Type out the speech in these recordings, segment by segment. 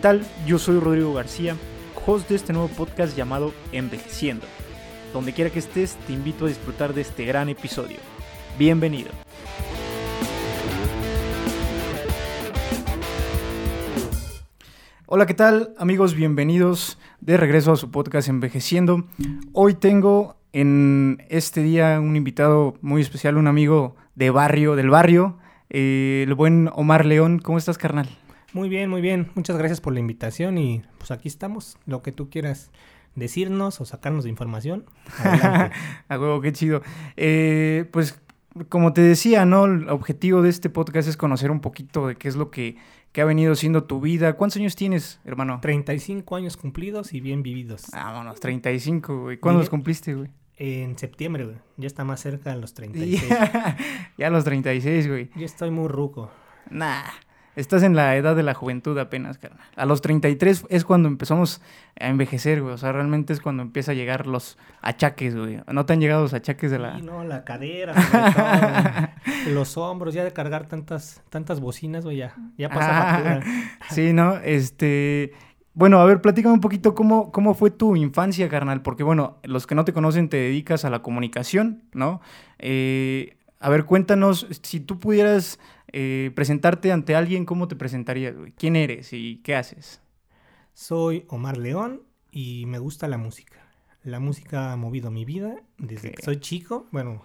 ¿Qué tal? Yo soy Rodrigo García, host de este nuevo podcast llamado Envejeciendo. Donde quiera que estés, te invito a disfrutar de este gran episodio. Bienvenido. Hola, ¿qué tal amigos? Bienvenidos de regreso a su podcast Envejeciendo. Hoy tengo en este día un invitado muy especial, un amigo de barrio, del barrio, eh, el buen Omar León. ¿Cómo estás, carnal? Muy bien, muy bien. Muchas gracias por la invitación y pues aquí estamos. Lo que tú quieras decirnos o sacarnos de información. A huevo, qué chido. Eh, pues como te decía, ¿no? El objetivo de este podcast es conocer un poquito de qué es lo que ¿Qué ha venido siendo tu vida? ¿Cuántos años tienes, hermano? 35 años cumplidos y bien vividos. Vámonos, 35, güey. ¿Cuándo los cumpliste, güey? En septiembre, güey. Ya está más cerca de los 36. ya a los 36, güey. Yo estoy muy ruco. Nah. Estás en la edad de la juventud apenas, carnal. A los 33 es cuando empezamos a envejecer, güey. O sea, realmente es cuando empieza a llegar los achaques, güey. ¿No te han llegado los achaques de la...? Sí, no, la cadera, los hombros, ya de cargar tantas, tantas bocinas, güey, ya, ya pasa factura. sí, ¿no? Este... Bueno, a ver, platícame un poquito cómo, cómo fue tu infancia, carnal. Porque, bueno, los que no te conocen te dedicas a la comunicación, ¿no? Eh, a ver, cuéntanos, si tú pudieras eh, presentarte ante alguien, ¿cómo te presentarías, güey? ¿Quién eres y qué haces? Soy Omar León y me gusta la música. La música ha movido mi vida desde que soy chico. Bueno,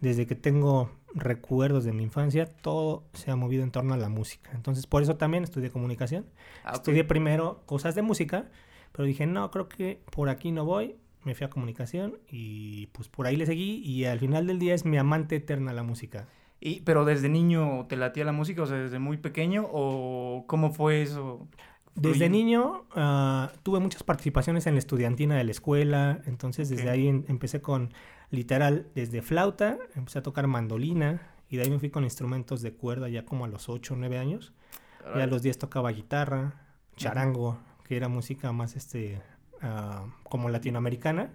desde que tengo recuerdos de mi infancia, todo se ha movido en torno a la música. Entonces, por eso también estudié comunicación. Ah, estudié primero cosas de música, pero dije, no, creo que por aquí no voy. Me fui a comunicación y pues por ahí le seguí y al final del día es mi amante eterna la música. Y, pero desde niño te latía la música, o sea, desde muy pequeño, o cómo fue eso? Desde niño uh, tuve muchas participaciones en la estudiantina de la escuela, entonces desde ahí empecé con literal desde flauta, empecé a tocar mandolina y de ahí me fui con instrumentos de cuerda ya como a los 8 o 9 años. Y a los 10 tocaba guitarra, charango, que era música más este uh, como latinoamericana.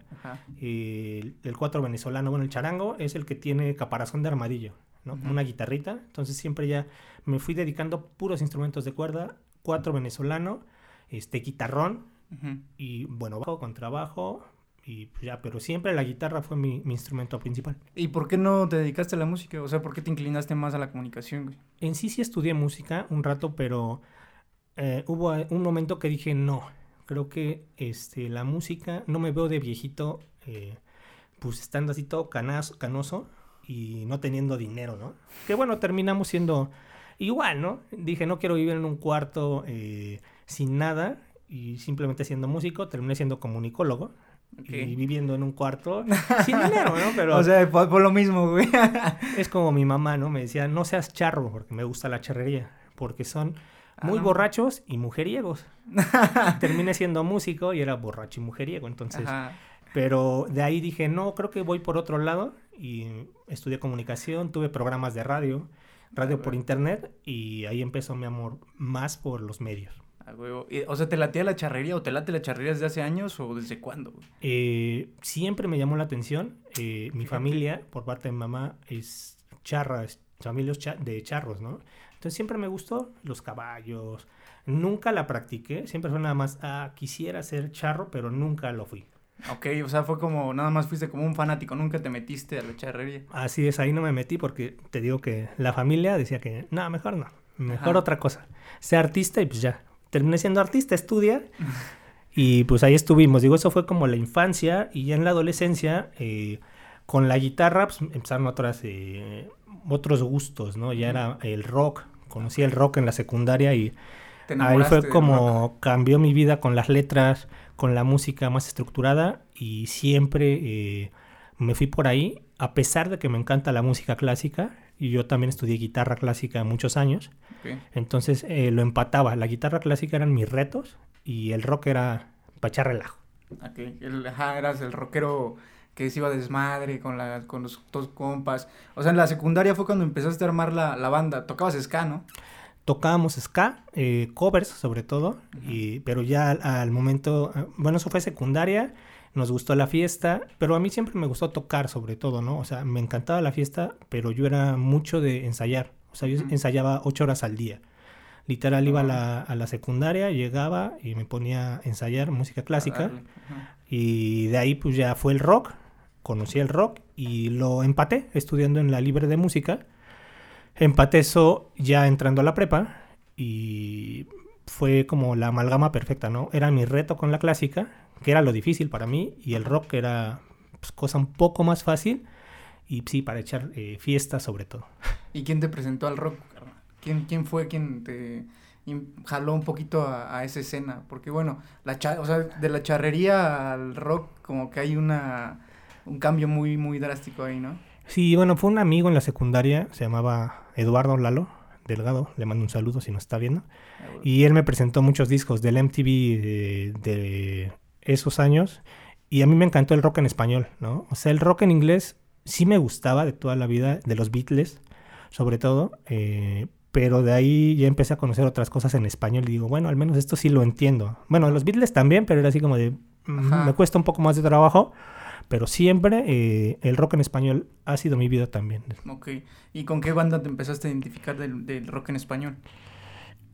Y el cuatro venezolano, bueno, el charango es el que tiene caparazón de armadillo. Una guitarrita. Entonces siempre ya me fui dedicando puros instrumentos de cuerda, cuatro venezolano, este guitarrón y bueno, bajo, contrabajo y pues ya, pero siempre la guitarra fue mi, instrumento principal. ¿Y por qué no te dedicaste a la música? O sea, ¿por qué te inclinaste más a la comunicación? En sí sí estudié música un rato, pero eh, hubo un momento que dije no, creo que este, la música, no me veo de viejito, eh, pues estando así todo canoso, y no teniendo dinero, ¿no? Que bueno, terminamos siendo igual, ¿no? Dije, no quiero vivir en un cuarto eh, sin nada y simplemente siendo músico, terminé siendo comunicólogo. Y viviendo en un cuarto sin dinero, ¿no? Pero o sea, por, lo mismo, güey. es como mi mamá, ¿no? Me decía, no seas charro, porque me gusta la charrería. Porque son muy ah, borrachos y mujeriegos. Terminé siendo músico y era borracho y mujeriego. Entonces, pero de ahí dije, no, creo que voy por otro lado y estudié comunicación, tuve programas de radio, radio por internet y ahí empezó mi amor más por los medios. O sea, ¿te latía la charrería o te late la charrería desde hace años o desde cuándo? Eh, siempre me llamó la atención. Eh, mi familia, por parte de mamá, es charra, es familia de charros, ¿no? Entonces siempre me gustó los caballos. Nunca la practiqué, siempre fue nada más, ah, quisiera ser charro, pero nunca lo fui. Ok, o sea, fue como, nada más fuiste como un fanático, nunca te metiste a la charrería. Así es, ahí no me metí porque te digo que la familia decía que, no, mejor no, mejor otra cosa. Sea artista y pues ya, terminé siendo artista, estudia. y pues ahí estuvimos, digo, eso fue como la infancia y ya en la adolescencia, eh, con la guitarra, pues empezaron otras, eh, otros gustos, ¿no? Ya era el rock, conocí el rock en la secundaria y ahí fue como cambió mi vida con las letras con la música más estructurada y siempre eh, me fui por ahí, a pesar de que me encanta la música clásica, y yo también estudié guitarra clásica muchos años, entonces eh, lo empataba, la guitarra clásica eran mis retos y el rock era para echar relajo. Okay. El, ajá, eras el rockero que se iba a desmadre con, la, con los dos compas. O sea, en la secundaria fue cuando empezaste a armar la, la banda. Tocabas ska, ¿no? Tocábamos ska, eh, covers sobre todo, y, pero ya al, momento, eh, bueno, eso fue secundaria, nos gustó la fiesta, pero a mí siempre me gustó tocar sobre todo, ¿no? O sea, me encantaba la fiesta, pero yo era mucho de ensayar, o sea, yo ensayaba ocho horas al día. Literal iba a la, a la secundaria, llegaba y me ponía a ensayar música clásica. Y de ahí pues ya fue el rock, conocí el rock y lo empaté estudiando en la libre de música. Empaté eso ya entrando a la prepa y fue como la amalgama perfecta, ¿no? Era mi reto con la clásica, que era lo difícil para mí, y el rock era pues, cosa un poco más fácil y sí, para echar eh, fiestas sobre todo. ¿Y quién te presentó al rock? ¿Quién, quién fue quien te jaló un poquito a, esa escena? Porque bueno, la o sea, de la charrería al rock como que hay una un cambio muy muy drástico ahí, ¿no? Sí, bueno, fue un amigo en la secundaria, se llamaba Eduardo Lalo Delgado, le mando un saludo si nos está viendo. Y él me presentó muchos discos del MTV de, de esos años y a mí me encantó el rock en español, ¿no? O sea, el rock en inglés sí me gustaba de toda la vida, de los Beatles, sobre todo, eh, pero de ahí ya empecé a conocer otras cosas en español y digo, bueno, al menos esto sí lo entiendo. Bueno, los Beatles también, pero era así como de, mm, me cuesta un poco más de trabajo, pero siempre eh, el rock en español ha sido mi vida también. Ok, ¿y con qué banda te empezaste a identificar del, rock en español?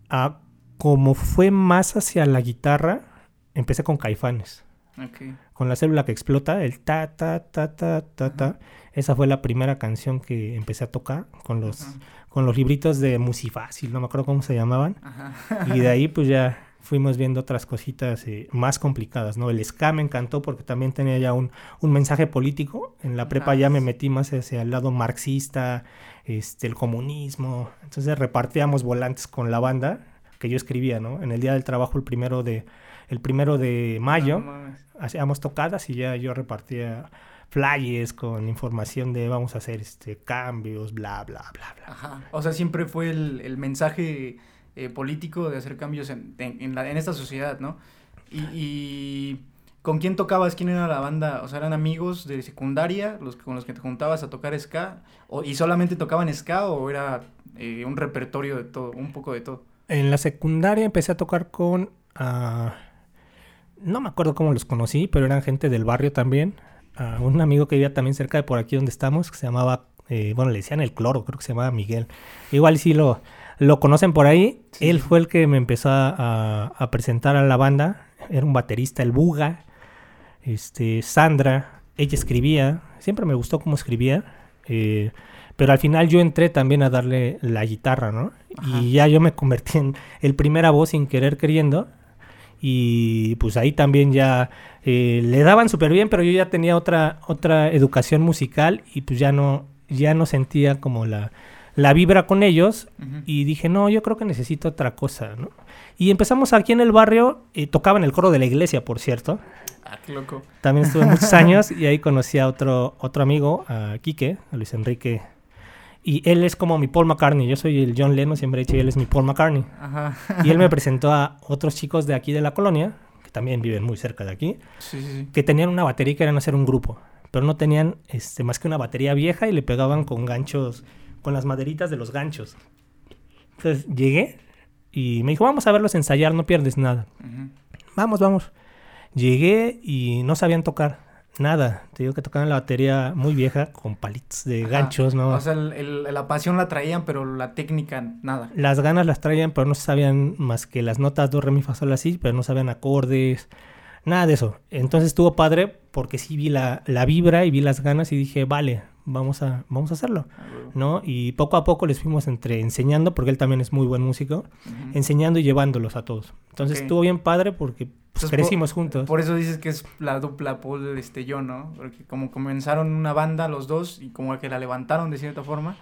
Ah, como fue más hacia la guitarra, empecé con Caifanes. Con la célula que explota, el ta, ta, ta, ta, ta, ta. Esa fue la primera canción que empecé a tocar con los, con los libritos de Musifácil, no me acuerdo cómo se llamaban. Y de ahí pues ya fuimos viendo otras cositas eh, más complicadas, ¿no? El ska me encantó porque también tenía ya un, un mensaje político. En la prepa ya me metí más hacia el lado marxista, este, el comunismo. Entonces repartíamos volantes con la banda que yo escribía, ¿no? En el día del trabajo, el primero de, el primero de mayo, hacíamos tocadas y ya yo repartía flyers con información de vamos a hacer este cambios, bla, bla, bla, bla. Ajá. O sea, siempre fue el, el mensaje eh, político de hacer cambios en, en, en esta sociedad, ¿no? Y, y, con quién tocabas, quién era la banda, o sea, eran amigos de secundaria, los con los que te juntabas a tocar ska, o, y solamente tocaban ska o era eh, un repertorio de todo, un poco de todo. En la secundaria empecé a tocar con uh, no me acuerdo cómo los conocí, pero eran gente del barrio también. un amigo que vivía también cerca de por aquí donde estamos, que se llamaba, eh, bueno, le decían el cloro, creo que se llamaba Miguel. Igual sí lo, lo conocen por ahí. Él fue el que me empezó a, presentar a la banda. Era un baterista, el Buga. Este, Sandra, ella escribía. Siempre me gustó cómo escribía. Eh, pero al final yo entré también a darle la guitarra, ¿no? Y ya yo me convertí en el primera voz sin querer queriendo y pues ahí también ya eh, le daban súper bien, pero yo ya tenía otra, otra educación musical y pues ya no, ya no sentía como la, la vibra con ellos y dije, no, yo creo que necesito otra cosa, ¿no? Y empezamos aquí en el barrio, eh, tocaba en el coro de la iglesia, por cierto. Ah, qué loco. También estuve muchos años y ahí conocí a otro, otro amigo, a Quique, a Luis Enrique y él es como mi Paul McCartney. Yo soy el John Lennon, siempre he dicho, y él es mi Paul McCartney. Y él me presentó a otros chicos de aquí de la colonia, que también viven muy cerca de aquí, que tenían una batería y querían hacer un grupo. Pero no tenían este, más que una batería vieja y le pegaban con ganchos, con las maderitas de los ganchos. Entonces llegué y me dijo, vamos a verlos ensayar, no pierdes nada. Vamos, vamos. Llegué y no sabían tocar. Nada, te digo que tocaban la batería muy vieja con palitos de ganchos, ¿no? O sea, la pasión la traían, pero la técnica, nada. Las ganas las traían, pero no sabían más que las notas do, re, mi, fa, sol, así, pero no sabían acordes, nada de eso. Entonces estuvo padre porque sí vi la, la vibra y vi las ganas y dije, vale, vamos a, vamos a hacerlo, ah, ¿no? Y poco a poco les fuimos entre enseñando, porque él también es muy buen músico, enseñando y llevándolos a todos. Entonces estuvo bien padre porque pues, crecimos juntos. Por eso dices que es la dupla Paul este yo, ¿no? Porque como comenzaron una banda los dos y como que la levantaron de cierta forma,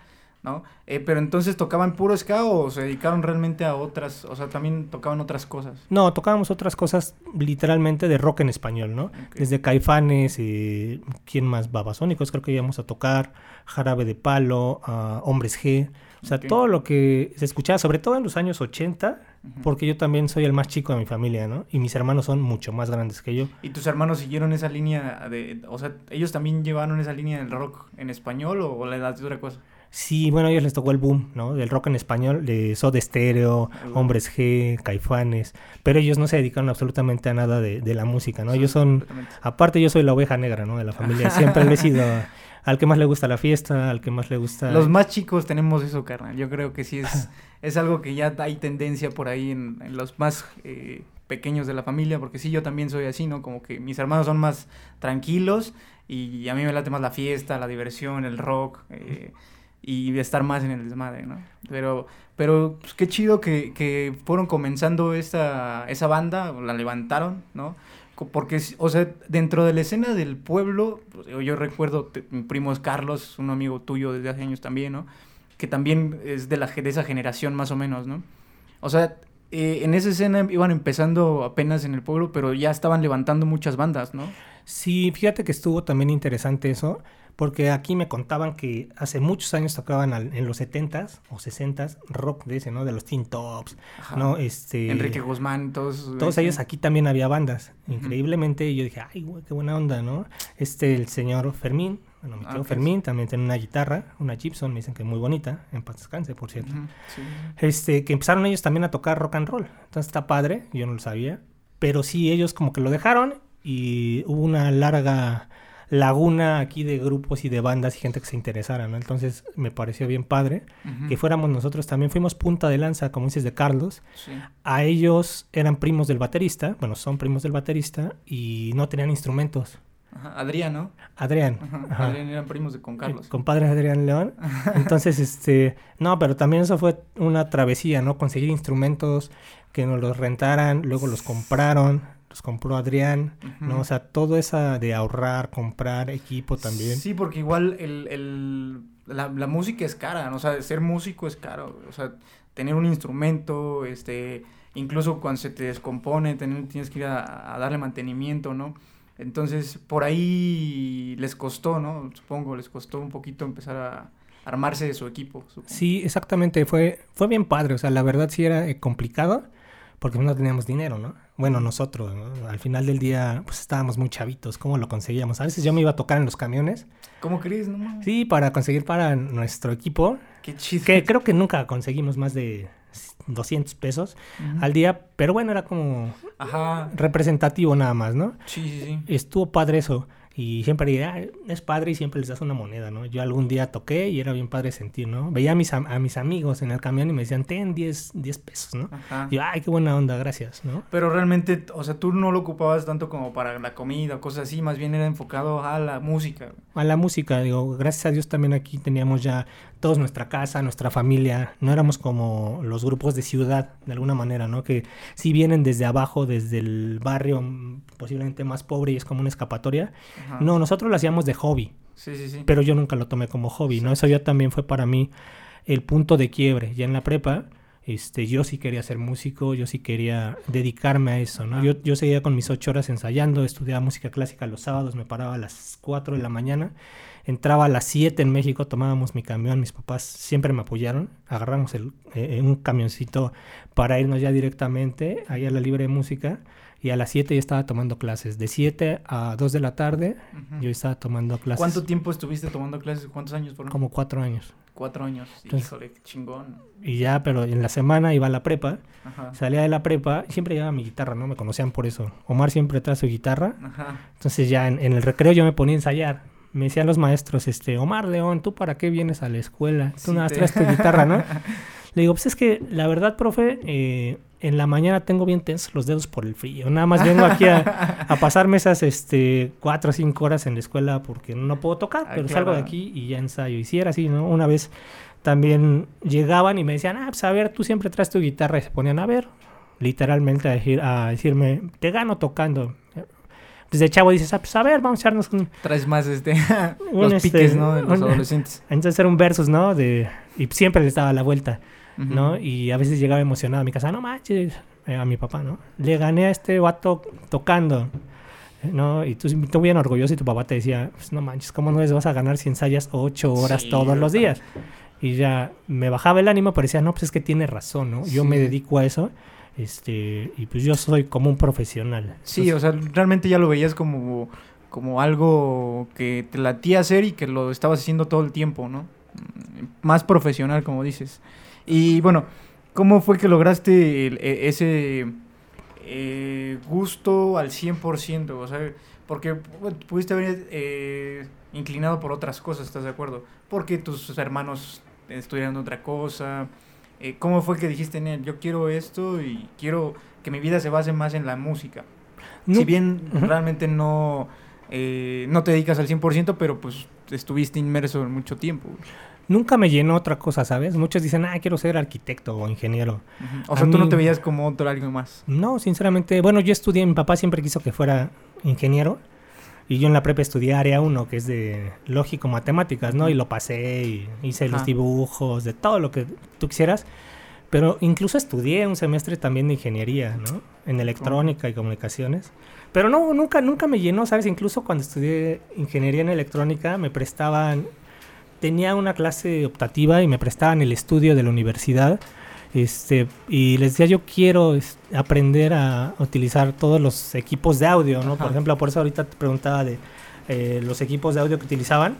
¿no? Eh, pero entonces tocaban puro ska o se dedicaron realmente a otras, o sea, también tocaban otras cosas. No, tocábamos otras cosas literalmente de rock en español, ¿no? Desde Caifanes, eh, ¿quién más? Babasónicos, creo que íbamos a tocar, Jarabe de Palo, Hombres G, o sea, todo lo que se escuchaba, sobre todo en los años 80, porque yo también soy el más chico de mi familia, ¿no? Y mis hermanos son mucho más grandes que yo. ¿Y tus hermanos siguieron esa línea de, o sea, ellos también llevaron esa línea del rock en español o, o la de otra cosa? Sí, bueno, a ellos les tocó el boom, ¿no? Del rock en español, de Soda Stereo, Hombres G, Caifanes, pero ellos no se dedicaron absolutamente a nada de, de la música, ¿no? Ellos son, aparte yo soy la oveja negra, ¿no? De la familia, siempre he sido al que más le gusta la fiesta, al que más le gusta... Los más chicos tenemos eso, carnal. Yo creo que sí es, es algo que ya hay tendencia por ahí en, los más eh, pequeños de la familia, porque sí, yo también soy así, ¿no? Como que mis hermanos son más tranquilos y a mí me late más la fiesta, la diversión, el rock. Eh, y estar más en el desmadre, ¿no? Pero, pero pues, qué chido que, que fueron comenzando esta, esa banda, la levantaron, ¿no? Porque, o sea, dentro de la escena del pueblo, pues, yo recuerdo, mi primo es Carlos, un amigo tuyo desde hace años también, ¿no? Que también es de, la, de esa generación más o menos, ¿no? O sea, eh, en esa escena iban empezando apenas en el pueblo, pero ya estaban levantando muchas bandas, ¿no? Sí, fíjate que estuvo también interesante eso porque aquí me contaban que hace muchos años tocaban en los 70s o 60s rock de ese, ¿no? De los Teen Tops, ¿no? Este, Enrique Guzmán, todos. Todos ellos aquí también había bandas. Increíblemente, yo dije, ay, güey, qué buena onda, ¿no? Este, el señor Fermín, bueno, mi tío ah, Fermín también tiene una guitarra, una Gibson, me dicen que muy bonita, en paz descanse, por cierto. Este, que empezaron ellos también a tocar rock and roll. Entonces está padre, yo no lo sabía. Pero sí, ellos como que lo dejaron y hubo una larga laguna aquí de grupos y de bandas y gente que se interesara, ¿no? Entonces me pareció bien padre que fuéramos nosotros también. Fuimos punta de lanza, como dices, de Carlos. A ellos eran primos del baterista, bueno, son primos del baterista y no tenían instrumentos. Adrián, ¿no? Adrián. Adrián eran primos de con Carlos. Compadre Adrián León. Entonces, este, no, pero también eso fue una travesía, ¿no? Conseguir instrumentos que nos los rentaran, luego los compraron, los compró Adrián, ¿no? O sea, todo esa de ahorrar, comprar equipo también. Sí, porque igual el, el, la, la, música es cara, ¿no? O sea, ser músico es caro, o sea, tener un instrumento, este, incluso cuando se te descompone, tener, tienes que ir a, darle mantenimiento, ¿no? Entonces, por ahí les costó, ¿no? Supongo, les costó un poquito empezar a armarse de su equipo. Sí, exactamente, fue, fue bien padre, o sea, la verdad sí era eh, complicado porque no teníamos dinero, ¿no? Bueno, nosotros, al final del día, pues estábamos muy chavitos, ¿cómo lo conseguíamos? A veces yo me iba a tocar en los camiones. ¿Cómo crees? No Sí, para conseguir para nuestro equipo. Qué chido. Que creo que nunca conseguimos más de 200 pesos al día, pero bueno, era como representativo nada más, ¿no? Sí, sí, sí. Estuvo padre eso. Y siempre ah, es padre y siempre les das una moneda, ¿no? Yo algún día toqué y era bien padre sentir, ¿no? Veía a mis, a mis amigos en el camión y me decían, ten 10, 10 pesos, ¿no? Y yo, ay, qué buena onda, gracias, ¿no? Pero realmente, o sea, tú no lo ocupabas tanto como para la comida o cosas así, más bien era enfocado a la música. A la música, digo, gracias a Dios también aquí teníamos ya todos nuestra casa, nuestra familia, no éramos como los grupos de ciudad, de alguna manera, ¿no? Que si vienen desde abajo, desde el barrio mm, posiblemente más pobre y es como una escapatoria. No, nosotros lo hacíamos de hobby. Sí, sí, sí. Pero yo nunca lo tomé como hobby, ¿no? Eso ya también fue para mí el punto de quiebre. Ya en la prepa, este, yo sí quería ser músico, yo sí quería dedicarme a eso, ¿no? Yo, yo seguía con mis ocho horas ensayando, estudiaba música clásica los sábados, me paraba a las cuatro de la mañana entraba a las 7 en México, tomábamos mi camión, mis papás siempre me apoyaron, agarramos el, eh, un camioncito para irnos ya directamente ahí a la libre música y a las 7 ya estaba tomando clases. De 7 a 2 de la tarde yo estaba tomando clases. ¿Cuánto tiempo estuviste tomando clases? ¿Cuántos años? Por Como cuatro años. Cuatro años. Híjole, qué chingón. Y ya, pero en la semana iba a la prepa. Salía de la prepa. Siempre llevaba mi guitarra, ¿no? Me conocían por eso. Omar siempre trae su guitarra. Entonces ya en, en el recreo yo me ponía a ensayar me decían los maestros, este, Omar León, ¿tú para qué vienes a la escuela? Tú nada más traes tu guitarra, ¿no? Le digo, pues es que la verdad, profe, eh, en la mañana tengo bien tensos los dedos por el frío. Nada más vengo aquí a, a pasarme esas este, cuatro o cinco horas en la escuela porque no puedo tocar, ah, pero salgo de aquí y ya ensayo. Y si era así, ¿no? Una vez también llegaban y me decían, ah, pues a ver, tú siempre traes tu guitarra. Y se ponían a ver, literalmente a, decir, a decirme, te gano tocando desde chavo dices, ah, pues a ver, vamos a echarnos un... Traes más este, los este, piques, ¿no? De los adolescentes. Entonces era un versus, ¿no? De, y siempre les daba la vuelta, ¿no? Y a veces llegaba emocionado a mi casa, no manches, eh, a mi papá, ¿no? Le gané a este vato tocando, ¿no? Y tú, tú bien orgulloso y tu papá te decía, pues no manches, ¿cómo no les vas a ganar si ensayas ocho horas todos los días? Y ya me bajaba el ánimo, pero decía, no, pues es que tiene razón, ¿no? Yo me dedico a eso este, y pues yo soy como un profesional. Sí, o sea, realmente ya lo veías como, como algo que te latía hacer y que lo estabas haciendo todo el tiempo, ¿no? más profesional, como dices. Y bueno, ¿cómo fue que lograste e, ese eh, gusto al 100%? O sea, porque pudiste haber eh, inclinado por otras cosas, ¿estás de acuerdo? Porque tus hermanos estudiando otra cosa. Eh, ¿Cómo fue que dijiste, Nel, yo quiero esto y quiero que mi vida se base más en la música? Si bien realmente no, eh, no te dedicas al 100%, pero pues estuviste inmerso en mucho tiempo. Nunca me llenó otra cosa, ¿sabes? Muchos dicen, ah, quiero ser arquitecto o ingeniero. O sea, tú no te veías como otro algo más. No, sinceramente, bueno, yo estudié, mi papá siempre quiso que fuera ingeniero. Y yo en la prepa estudié área 1, que es de lógico matemáticas, ¿no? Y lo pasé y hice los dibujos, de todo lo que tú quisieras. Pero incluso estudié un semestre también de ingeniería, ¿no? En electrónica y comunicaciones. Pero no, nunca, nunca me llenó, ¿sabes? Incluso cuando estudié ingeniería en electrónica me prestaban, tenía una clase optativa y me prestaban el estudio de la universidad este, y les decía, yo quiero aprender a utilizar todos los equipos de audio, ¿no? Por ejemplo, por eso ahorita te preguntaba de eh, los equipos de audio que utilizaban.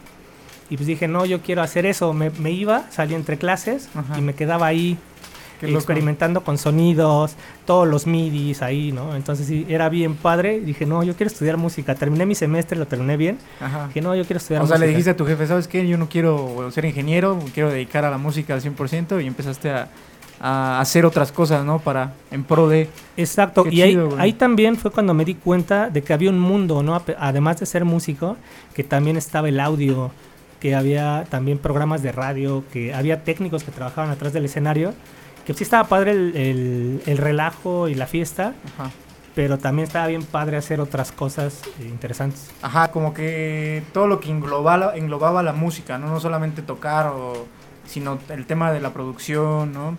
Y pues dije, no, yo quiero hacer eso. Me, iba, salía entre clases y me quedaba ahí experimentando con sonidos, todos los midis ahí, ¿no? Entonces sí, era bien padre. Dije, no, yo quiero estudiar música. Terminé mi semestre, lo terminé bien. Dije, no, yo quiero estudiar música. O sea, le dijiste a tu jefe, ¿sabes qué? Yo no quiero ser ingeniero, quiero dedicar a la música al 100% y empezaste a a hacer otras cosas, ¿no? Para, en pro de... Exacto, y ahí, ahí, también fue cuando me di cuenta de que había un mundo, ¿no? Además de ser músico, que también estaba el audio, que había también programas de radio, que había técnicos que trabajaban atrás del escenario, que sí estaba padre el, el, relajo y la fiesta, pero también estaba bien padre hacer otras cosas interesantes. Ajá, como que todo lo que englobaba, englobaba la música, ¿no? No solamente tocar o sino el tema de la producción, ¿no?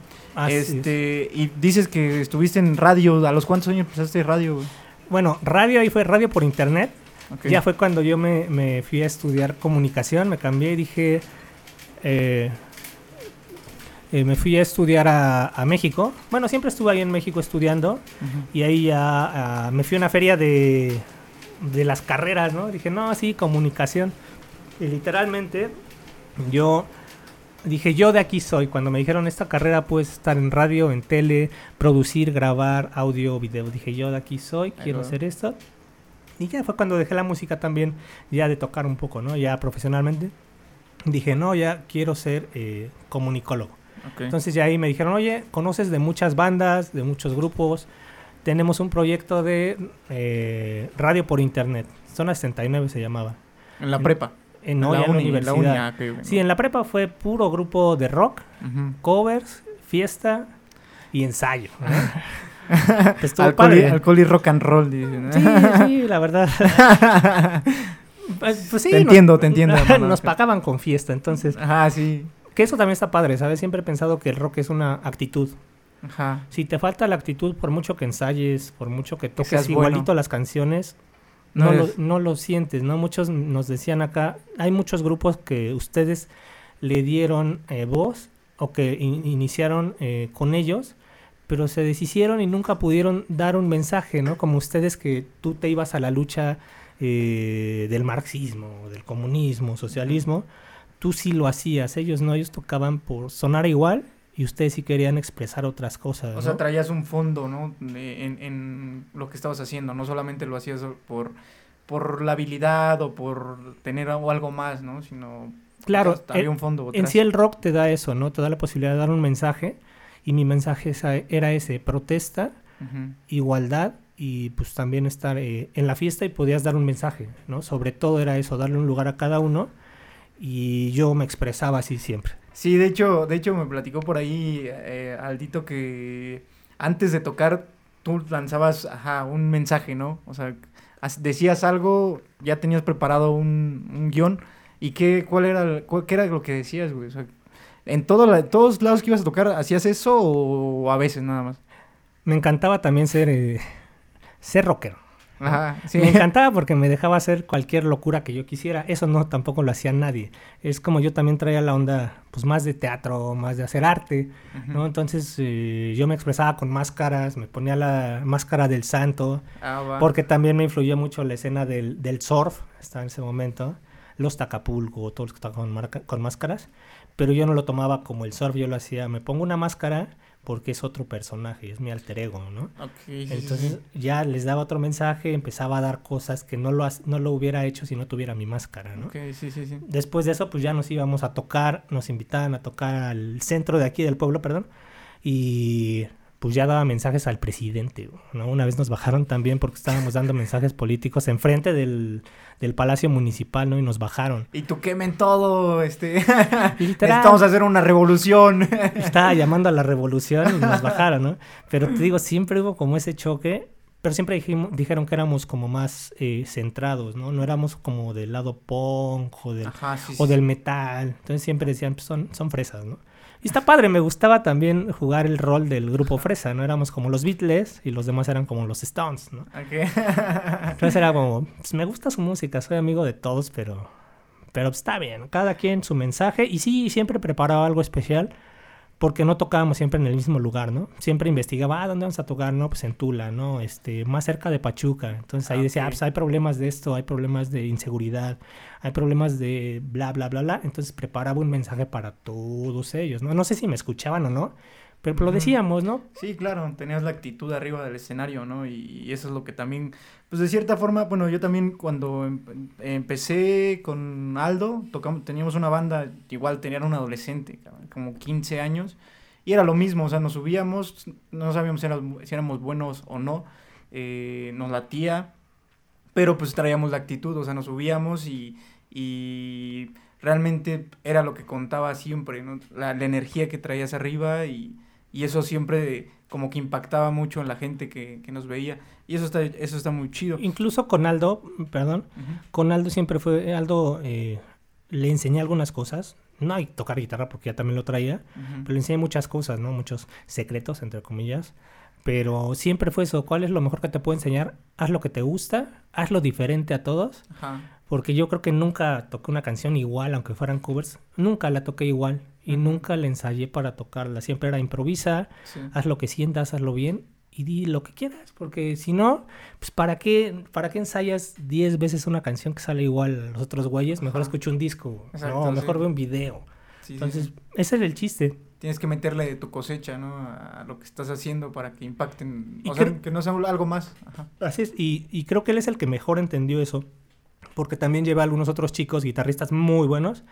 este, y dices que estuviste en radio, ¿a los cuántos años empezaste radio? Bueno, radio ahí fue radio por internet. Ya fue cuando yo me, fui a estudiar comunicación, me cambié y dije, eh, eh, me fui a estudiar a, México. Bueno, siempre estuve ahí en México estudiando y ahí ya ah, me fui a una feria de, de las carreras, ¿no? Dije, no, sí, comunicación. Y literalmente yo dije, yo de aquí soy. Cuando me dijeron, esta carrera puedes estar en radio, en tele, producir, grabar, audio, video. Dije, yo de aquí soy, quiero hacer esto. Y ya fue cuando dejé la música también, ya de tocar un poco, ¿no? Ya profesionalmente. Dije, no, ya quiero ser eh, comunicólogo. Entonces ya ahí me dijeron, oye, conoces de muchas bandas, de muchos grupos. Tenemos un proyecto de eh, radio por internet. Zona 69 se llamaba. En la prepa. En, la, universidad. Sí, en la prepa fue puro grupo de rock, covers, fiesta y ensayo. alcohol, y, rock and roll, Sí, sí, la verdad. pues, pues sí, te entiendo, te entiendo. nos pagaban con fiesta, entonces. Ajá, sí. Que eso también está padre, ¿sabes? Siempre he pensado que el rock es una actitud. Ajá. Si te falta la actitud, por mucho que ensayes, por mucho que toques igualito las canciones, no, lo, no lo sientes, ¿no? Muchos nos decían acá, hay muchos grupos que ustedes le dieron eh, voz o que iniciaron eh, con ellos, pero se deshicieron y nunca pudieron dar un mensaje, ¿no? Como ustedes que tú te ibas a la lucha eh, del marxismo, del comunismo, socialismo, tú sí lo hacías, ellos no, ellos tocaban por sonar igual y ustedes sí querían expresar otras cosas. O sea, traías un fondo, ¿no? En, en, lo que estabas haciendo, no solamente lo hacías por, por la habilidad o por tener algo más, ¿no? Sino claro, había un fondo. En sí el rock te da eso, ¿no? Te da la posibilidad de dar un mensaje y mi mensaje era ese, protesta, igualdad y pues también estar eh, en la fiesta y podías dar un mensaje, ¿no? Sobre todo era eso, darle un lugar a cada uno y yo me expresaba así siempre. Sí, de hecho, de hecho me platicó por ahí eh, Aldito que antes de tocar tú lanzabas ajá, un mensaje, ¿no? O sea, decías algo, ya tenías preparado un, un guion y qué, cuál era, qué era lo que decías, güey. O sea, en todo todos lados que ibas a tocar, ¿hacías eso o, a veces nada más? Me encantaba también ser, eh, ser rockero. Me encantaba porque me dejaba hacer cualquier locura que yo quisiera. Eso no tampoco lo hacía nadie. Es como yo también traía la onda, pues más de teatro, más de hacer arte, ¿no? Entonces eh, yo me expresaba con máscaras, me ponía la máscara del santo, ah, porque también me influyó mucho la escena del, del surf, estaba en ese momento. Los Tacapulco, todos los que tocaban con máscaras, pero yo no lo tomaba como el surf, yo lo hacía, me pongo una máscara porque es otro personaje, es mi alter ego, ¿no? Entonces ya les daba otro mensaje, empezaba a dar cosas que no lo, no lo hubiera hecho si no tuviera mi máscara, ¿no? Después de eso, pues ya nos íbamos a tocar, nos invitaban a tocar al centro de aquí del pueblo, perdón, y pues ya daba mensajes al presidente, ¿no? Una vez nos bajaron también porque estábamos dando mensajes políticos enfrente del, del Palacio Municipal, ¿no? Y nos bajaron. Y tú quemen todo, este... Estamos a hacer una revolución. Estaba llamando a la revolución y nos bajaron, ¿no? Pero te digo, siempre hubo como ese choque, pero siempre dijimos, dijeron que éramos como más eh, centrados, ¿no? No éramos como del lado punk o del, o del metal. Entonces siempre decían, pues son, son fresas, ¿no? Y está padre, me gustaba también jugar el rol del grupo fresa, ¿no? Éramos como los Beatles y los demás eran como los Stones, ¿no? Entonces era como, pues me gusta su música, soy amigo de todos, pero, pero está bien, cada quien su mensaje. Y sí, siempre preparaba algo especial porque no tocábamos siempre en el mismo lugar, ¿no? Siempre investigaba, ah, ¿dónde vamos a tocar? No, pues en Tula, ¿no? Este, más cerca de Pachuca. Entonces ahí ah, decía, ah, pues hay problemas de esto, hay problemas de inseguridad, hay problemas de bla, bla, bla, bla. Entonces preparaba un mensaje para todos ellos, ¿no? No sé si me escuchaban o no, pero lo decíamos, ¿no? Sí, claro, tenías la actitud arriba del escenario, ¿no? Y, eso es lo que también, pues de cierta forma, bueno, yo también cuando em, empecé con Aldo, tocamos, teníamos una banda, igual tenían un adolescente, como 15 años, y era lo mismo, o sea, nos subíamos, no sabíamos si éramos, si éramos buenos o no, eh, nos latía, pero pues traíamos la actitud, o sea, nos subíamos y, y realmente era lo que contaba siempre, ¿no? la, la energía que traías arriba y y eso siempre como que impactaba mucho en la gente que, nos veía y eso está eso está muy chido. Incluso con Aldo perdón con Aldo siempre fue Aldo eh, le enseñé algunas cosas no hay tocar guitarra porque ya también lo traía pero le enseñé muchas cosas no muchos secretos entre comillas pero siempre fue eso cuál es lo mejor que te puedo enseñar haz lo que te gusta hazlo diferente a todos porque yo creo que nunca toqué una canción igual aunque fueran covers nunca la toqué igual y nunca la ensayé para tocarla. Siempre era improvisa, haz lo que sientas, hazlo bien y di lo que quieras, porque si no, pues ¿para qué, para qué ensayas 10 veces una canción que sale igual a los otros güeyes? Mejor escucho un disco, no, mejor ve un video. Entonces, ese es el chiste. Tienes que meterle de tu cosecha, ¿no? A lo que estás haciendo para que impacten, o sea, que no sea algo más. Así es, y, y creo que él es el que mejor entendió eso, porque también lleva a algunos otros chicos, guitarristas muy buenos,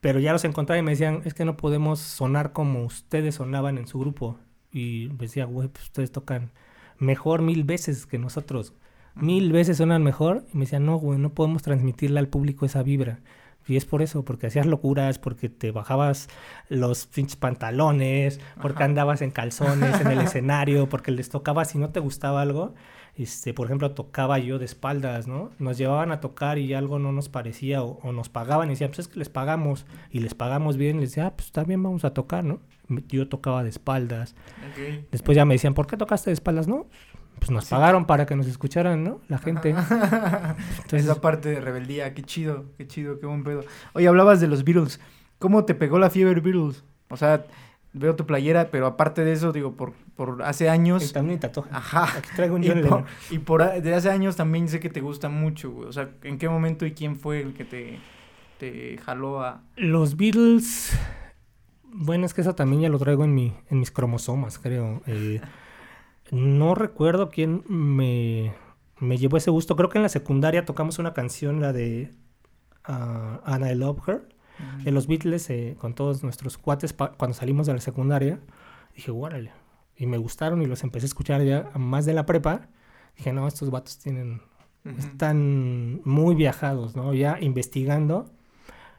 pero ya los encontraba y me decían, es que no podemos sonar como ustedes sonaban en su grupo. Y me decía, güey, pues ustedes tocan mejor mil veces que nosotros. Mil veces suenan mejor. Y me decían, no, güey, no podemos transmitirle al público esa vibra. Y es por eso, porque hacías locuras, porque te bajabas los pinches pantalones, porque andabas en calzones en el escenario, porque les tocaba si no te gustaba algo este, por ejemplo, tocaba yo de espaldas, ¿no? Nos llevaban a tocar y algo no nos parecía o, nos pagaban y decían, pues es que les pagamos y les pagamos bien, les decía, ah, pues también vamos a tocar, ¿no? Yo tocaba de espaldas. Después ya me decían, ¿por qué tocaste de espaldas? No, pues nos pagaron para que nos escucharan, ¿no? La gente. Entonces, Esa parte de rebeldía, qué chido, qué chido, qué buen pedo. Oye, hablabas de los Beatles. ¿Cómo te pegó la fiebre Beatles? O sea, veo tu playera, pero aparte de eso, digo, por, por hace años... Y también tatuaje. Ajá. Aquí traigo un y por, y por de hace años también sé que te gusta mucho, güey. O sea, ¿en qué momento y quién fue el que te, te jaló a...? Los Beatles... Bueno, es que eso también ya lo traigo en, mi, en mis cromosomas, creo. Eh, no recuerdo quién me, me llevó ese gusto. Creo que en la secundaria tocamos una canción, la de uh, And I Love Her en los Beatles, eh, con todos nuestros cuates, cuando salimos de la secundaria, dije, guárale. Y me gustaron y los empecé a escuchar ya más de la prepa. Dije, no, estos vatos tienen, están muy viajados, ¿no? Ya investigando.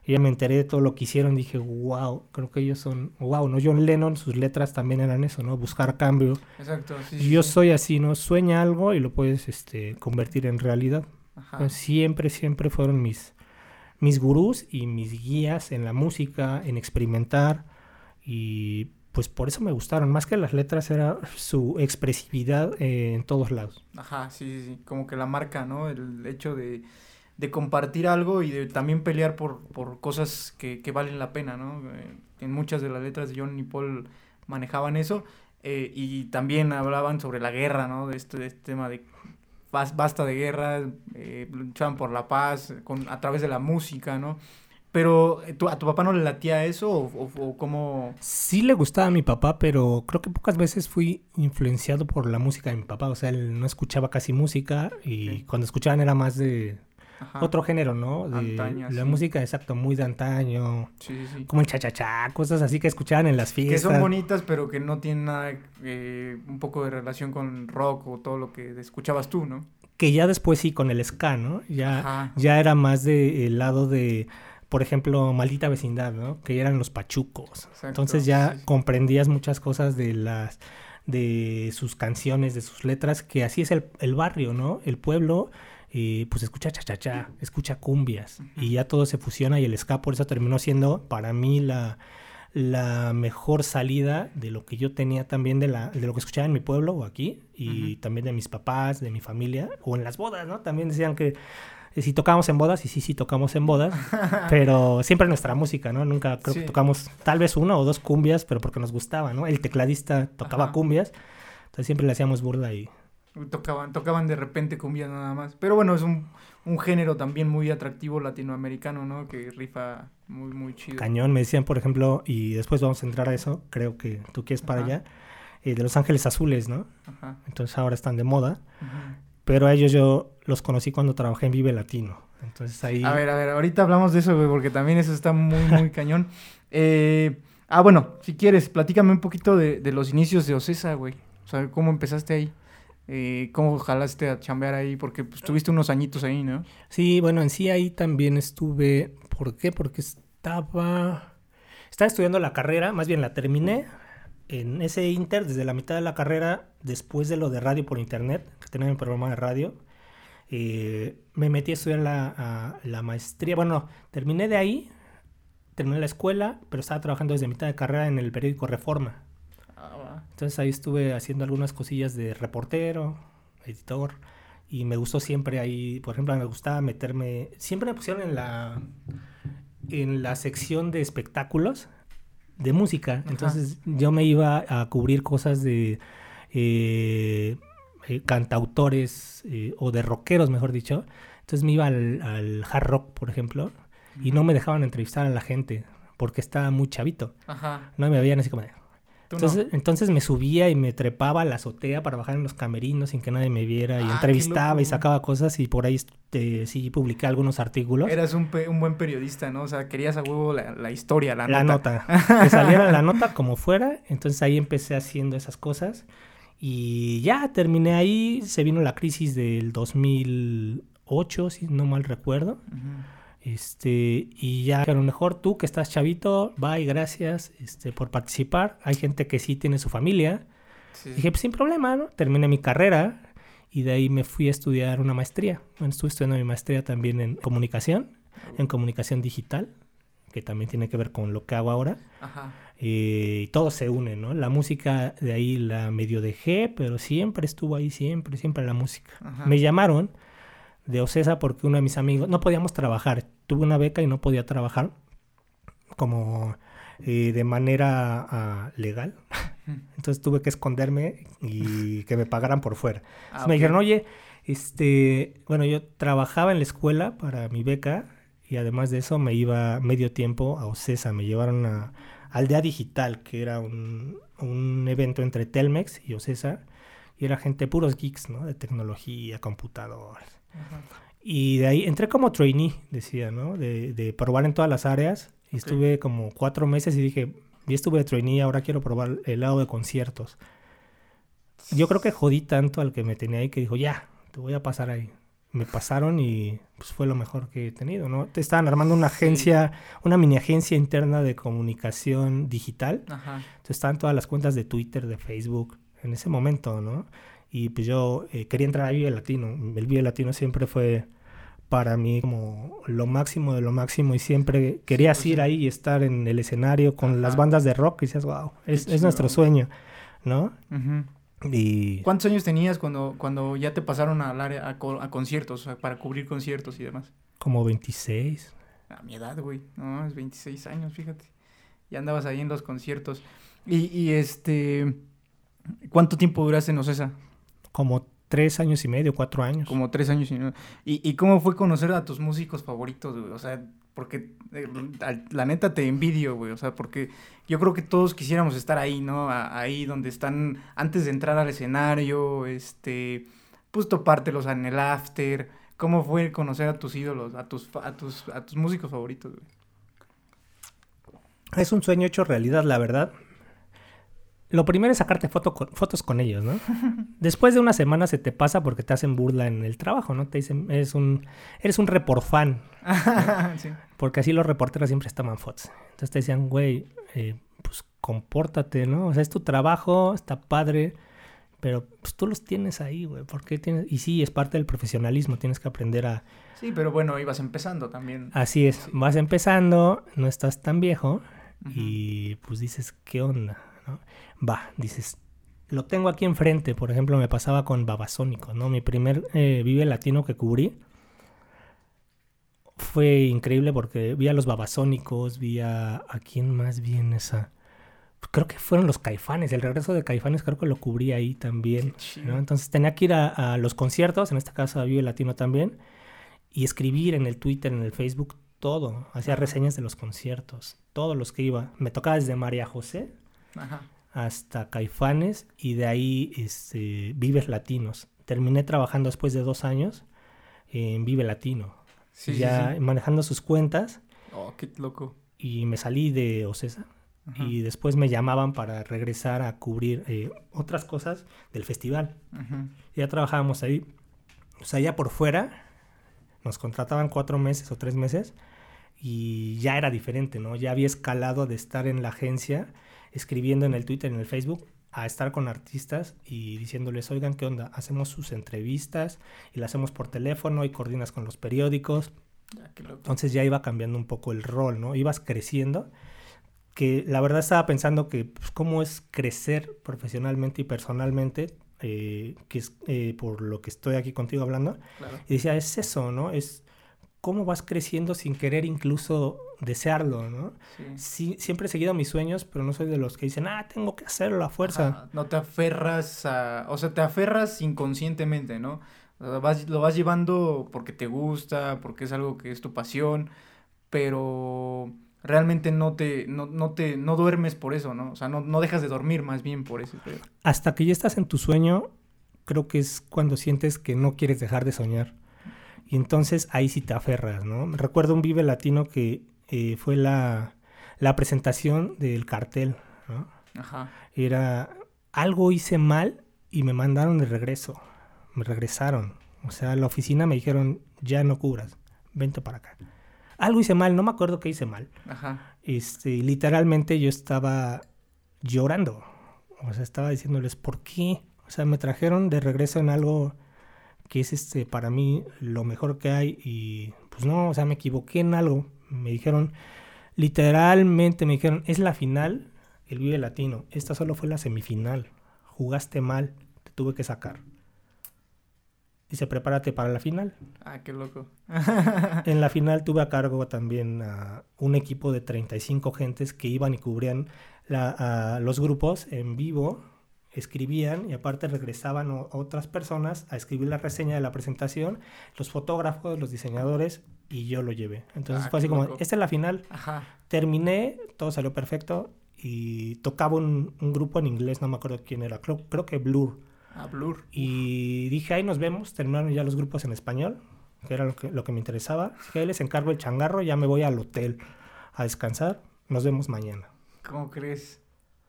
ya me enteré de todo lo que hicieron. Dije, wow, creo que ellos son, wow, ¿no? John Lennon, sus letras también eran eso, ¿no? Buscar cambio. Exacto, sí, Yo soy así, ¿no? Sueña algo y lo puedes este, convertir en realidad. siempre, siempre fueron mis, mis gurús y mis guías en la música, en experimentar y pues por eso me gustaron, más que las letras era su expresividad en todos lados. Ajá, sí, sí, como que la marca, ¿no? El hecho de, de compartir algo y de también pelear por, por cosas que, que valen la pena, ¿no? Eh, en muchas de las letras de John y Paul manejaban eso eh, y también hablaban sobre la guerra, ¿no? De este, de este tema de basta de guerra, eh, luchaban por la paz con, a través de la música, ¿no? Pero, eh, ¿a tu papá no le latía eso o, o, cómo...? Sí le gustaba a mi papá, pero creo que pocas veces fui influenciado por la música de mi papá. O sea, él no escuchaba casi música y cuando escuchaban era más de otro género, ¿no? De la música, exacto, muy de antaño. Sí, sí. Como el cha-cha-cha, cosas así que escuchaban en las fiestas. Que son bonitas, pero que no tienen nada, eh, un poco de relación con rock o todo lo que escuchabas tú, ¿no? Que ya después sí, con el ska, ¿no? Ya, ya era más del lado de por ejemplo, Maldita Vecindad, ¿no? Que eran los pachucos. Entonces ya comprendías muchas cosas de las de sus canciones, de sus letras, que así es el, el barrio, ¿no? El pueblo, eh, pues escucha cha-cha-cha, escucha cumbias, y ya todo se fusiona y el ska por eso terminó siendo para mí la, la mejor salida de lo que yo tenía también de, la, de lo que escuchaba en mi pueblo o aquí, y también de mis papás, de mi familia, o en las bodas, ¿no? También decían que eh, si tocamos en bodas, y sí, sí tocamos en bodas, pero siempre nuestra música, ¿no? Nunca creo que tocamos tal vez una o dos cumbias, pero porque nos gustaba, ¿no? El tecladista tocaba cumbias, entonces siempre le hacíamos burla y... Tocaban, tocaban de repente cumbias nada más. Pero bueno, es un, un género también muy atractivo latinoamericano, ¿no? Que rifa muy, muy chido. Cañón, me decían, por ejemplo, y después vamos a entrar a eso, creo que tú quieres para allá, eh, de Los Ángeles Azules, ¿no? Ajá. Entonces ahora están de moda. Pero a ellos yo los conocí cuando trabajé en Vive Latino. Entonces ahí... A ver, a ver, ahorita hablamos de eso, güey, porque también eso está muy, muy cañón. Eh, ah, bueno, si quieres, platícame un poquito de, de los inicios de Ocesa, güey. O sea, ¿cómo empezaste ahí? Eh, ¿Cómo jalaste a chambear ahí? Porque pues, tuviste unos añitos ahí, ¿no? Sí, bueno, en sí ahí también estuve. ¿Por qué? Porque estaba. Estaba estudiando la carrera, más bien la terminé en ese inter, desde la mitad de la carrera, después de lo de radio por internet, que tenía un programa de radio, eh, me metí a estudiar la, la, maestría. Bueno, terminé de ahí, terminé la escuela, pero estaba trabajando desde mitad de carrera en el periódico Reforma. Ah, Entonces ahí estuve haciendo algunas cosillas de reportero, editor, y me gustó siempre ahí, por ejemplo, me gustaba meterme, siempre me pusieron en la, en la sección de espectáculos, de música. Entonces yo me iba a cubrir cosas de eh, eh, cantautores eh, o de rockeros, mejor dicho. Entonces me iba al, hard rock, por ejemplo, y no me dejaban entrevistar a la gente porque estaba muy chavito. No me veían así como de, entonces, entonces me subía y me trepaba a la azotea para bajar en los camerinos sin que nadie me viera y ah, entrevistaba y sacaba cosas y por ahí este, sí publiqué algunos artículos. Eras un, un, buen periodista, ¿no? O sea, querías a huevo la, historia, la, la nota. Que saliera la nota como fuera. Entonces ahí empecé haciendo esas cosas y ya terminé ahí. Se vino la crisis del 2008, si no mal recuerdo. Este, y ya a lo mejor tú que estás chavito, bye, gracias este, por participar. Hay gente que sí tiene su familia. Dije, pues sin problema, ¿no? Terminé mi carrera y de ahí me fui a estudiar una maestría. Bueno, estuve estudiando mi maestría también en comunicación, en comunicación digital, que también tiene que ver con lo que hago ahora. Ajá. Eh, y todo se une, ¿no? La música de ahí la medio dejé, pero siempre estuvo ahí, siempre, siempre la música. Me llamaron de Ocesa porque uno de mis amigos, no podíamos trabajar, tuve una beca y no podía trabajar como eh, de manera ah, legal. Entonces tuve que esconderme y que me pagaran por fuera. Ah, me dijeron, oye, este, bueno, yo trabajaba en la escuela para mi beca y además de eso me iba medio tiempo a Ocesa, me llevaron a Aldea Digital, que era un, un evento entre Telmex y Ocesa, y era gente puros geeks, ¿no? De tecnología, Y de ahí entré como trainee, decía, ¿no? De, de probar en todas las áreas. Y estuve como cuatro meses y dije, ya estuve de trainee, ahora quiero probar el lado de conciertos. Yo creo que jodí tanto al que me tenía ahí que dijo, ya, te voy a pasar ahí. Me pasaron y pues fue lo mejor que he tenido, ¿no? Te estaban armando una agencia, una mini agencia interna de comunicación digital. Ajá. Entonces estaban todas las cuentas de Twitter, de Facebook, en ese momento, ¿no? Y pues yo eh, quería entrar a Vive Latino. El Vive Latino siempre fue para mí como lo máximo de lo máximo y siempre querías pues ir ahí y estar en el escenario con las bandas de rock y decías, wow, es, nuestro sueño, ¿no? y... ¿Cuántos años tenías cuando, cuando ya te pasaron al área, a, a conciertos, para cubrir conciertos y demás? Como 26. A mi edad, güey, no, es 26 años, fíjate. Ya andabas ahí en los conciertos. Y, y este, ¿cuánto tiempo duraste en Ocesa? Como tres años y medio, cuatro años. Como tres años y medio. ¿Y, y cómo fue conocer a tus músicos favoritos, güey? O sea, porque eh, la neta te envidio, güey. O sea, porque yo creo que todos quisiéramos estar ahí, ¿no? ahí donde están antes de entrar al escenario, este, pues topártelos en el after. ¿Cómo fue conocer a tus ídolos, a tus, a tus, a tus músicos favoritos, güey? Es un sueño hecho realidad, la verdad. Lo primero es sacarte fotos con ellos, ¿no? Después de una semana se te pasa porque te hacen burla en el trabajo, ¿no? Te dicen, eres un, eres un report fan. Porque así los reporteros siempre estaban fotos. Entonces te decían, güey, eh, pues compórtate, ¿no? O sea, es tu trabajo, está padre, pero pues tú los tienes ahí, güey. ¿Por qué tienes? Y sí, es parte del profesionalismo, tienes que aprender a... Sí, pero bueno, ibas empezando también. Así es, vas empezando, no estás tan viejo y pues dices, ¿qué onda? Va, dices, lo tengo aquí enfrente. Por ejemplo, me pasaba con Babasónico, ¿no? Mi primer eh, Vive Latino que cubrí fue increíble porque vi a los Babasónicos, vi a... ¿A quién más vi en esa? Creo que fueron los Caifanes. El regreso de Caifanes creo que lo cubrí ahí también. Entonces tenía que ir a, los conciertos, en este caso a Vive Latino también, y escribir en el Twitter, en el Facebook, todo. Hacía reseñas de los conciertos, todos los que iba. Me tocaba desde María José hasta Caifanes y de ahí este, Vives Latinos. Terminé trabajando después de dos años en Vive Latino. ya manejando sus cuentas. Oh, qué loco. Y me salí de Ocesa. Y después me llamaban para regresar a cubrir eh, otras cosas del festival. Ya trabajábamos ahí. O sea, ya por fuera nos contrataban cuatro meses o tres meses y ya era diferente, ¿no? Ya había escalado de estar en la agencia escribiendo en el Twitter, en el Facebook, a estar con artistas y diciéndoles, oigan, ¿qué onda? Hacemos sus entrevistas y las hacemos por teléfono y coordinas con los periódicos. Ah, Entonces ya iba cambiando un poco el rol, ¿no? Ibas creciendo. Que la verdad estaba pensando que pues, cómo es crecer profesionalmente y personalmente, eh, que es eh, por lo que estoy aquí contigo hablando. Y decía, es eso, ¿no? Es cómo vas creciendo sin querer incluso desearlo, ¿no? Sí. siempre he seguido mis sueños, pero no soy de los que dicen, ah, tengo que hacerlo a fuerza. No te aferras a, o sea, te aferras inconscientemente, ¿no? lo vas llevando porque te gusta, porque es algo que es tu pasión, pero realmente no te, no, no te, no duermes por eso, ¿no? O sea, no, no dejas de dormir más bien por eso. Hasta que ya estás en tu sueño, creo que es cuando sientes que no quieres dejar de soñar. Y entonces ahí sí te aferras, ¿no? Recuerdo un Vive Latino que eh, fue la, la, presentación del cartel, ¿no? Ajá. Era, algo hice mal y me mandaron de regreso, me regresaron. O sea, la oficina me dijeron, ya no cubras, vente para acá. Algo hice mal, no me acuerdo qué hice mal. Ajá. Este, literalmente yo estaba llorando. O sea, estaba diciéndoles, ¿por qué? O sea, me trajeron de regreso en algo que es este para mí lo mejor que hay y pues no, o sea, me equivoqué en algo. Me dijeron, literalmente me dijeron, es la final, el Vive Latino. Esta solo fue la semifinal. Jugaste mal, te tuve que sacar. Dice, prepárate para la final. Ah, qué loco. en la final tuve a cargo también a un equipo de 35 gentes que iban y cubrían a los grupos en vivo escribían y aparte regresaban otras personas a escribir la reseña de la presentación, los fotógrafos, los diseñadores y yo lo llevé. Entonces ah, fue así como, esta es la final. Terminé, todo salió perfecto y tocaba un, grupo en inglés, no me acuerdo quién era, creo, creo que Blur. Ah, Blur. Y dije, ahí nos vemos, terminaron ya los grupos en español, que era lo que, lo que me interesaba. Dije, ahí les encargo el changarro, ya me voy al hotel a descansar, nos vemos mañana. ¿Cómo crees?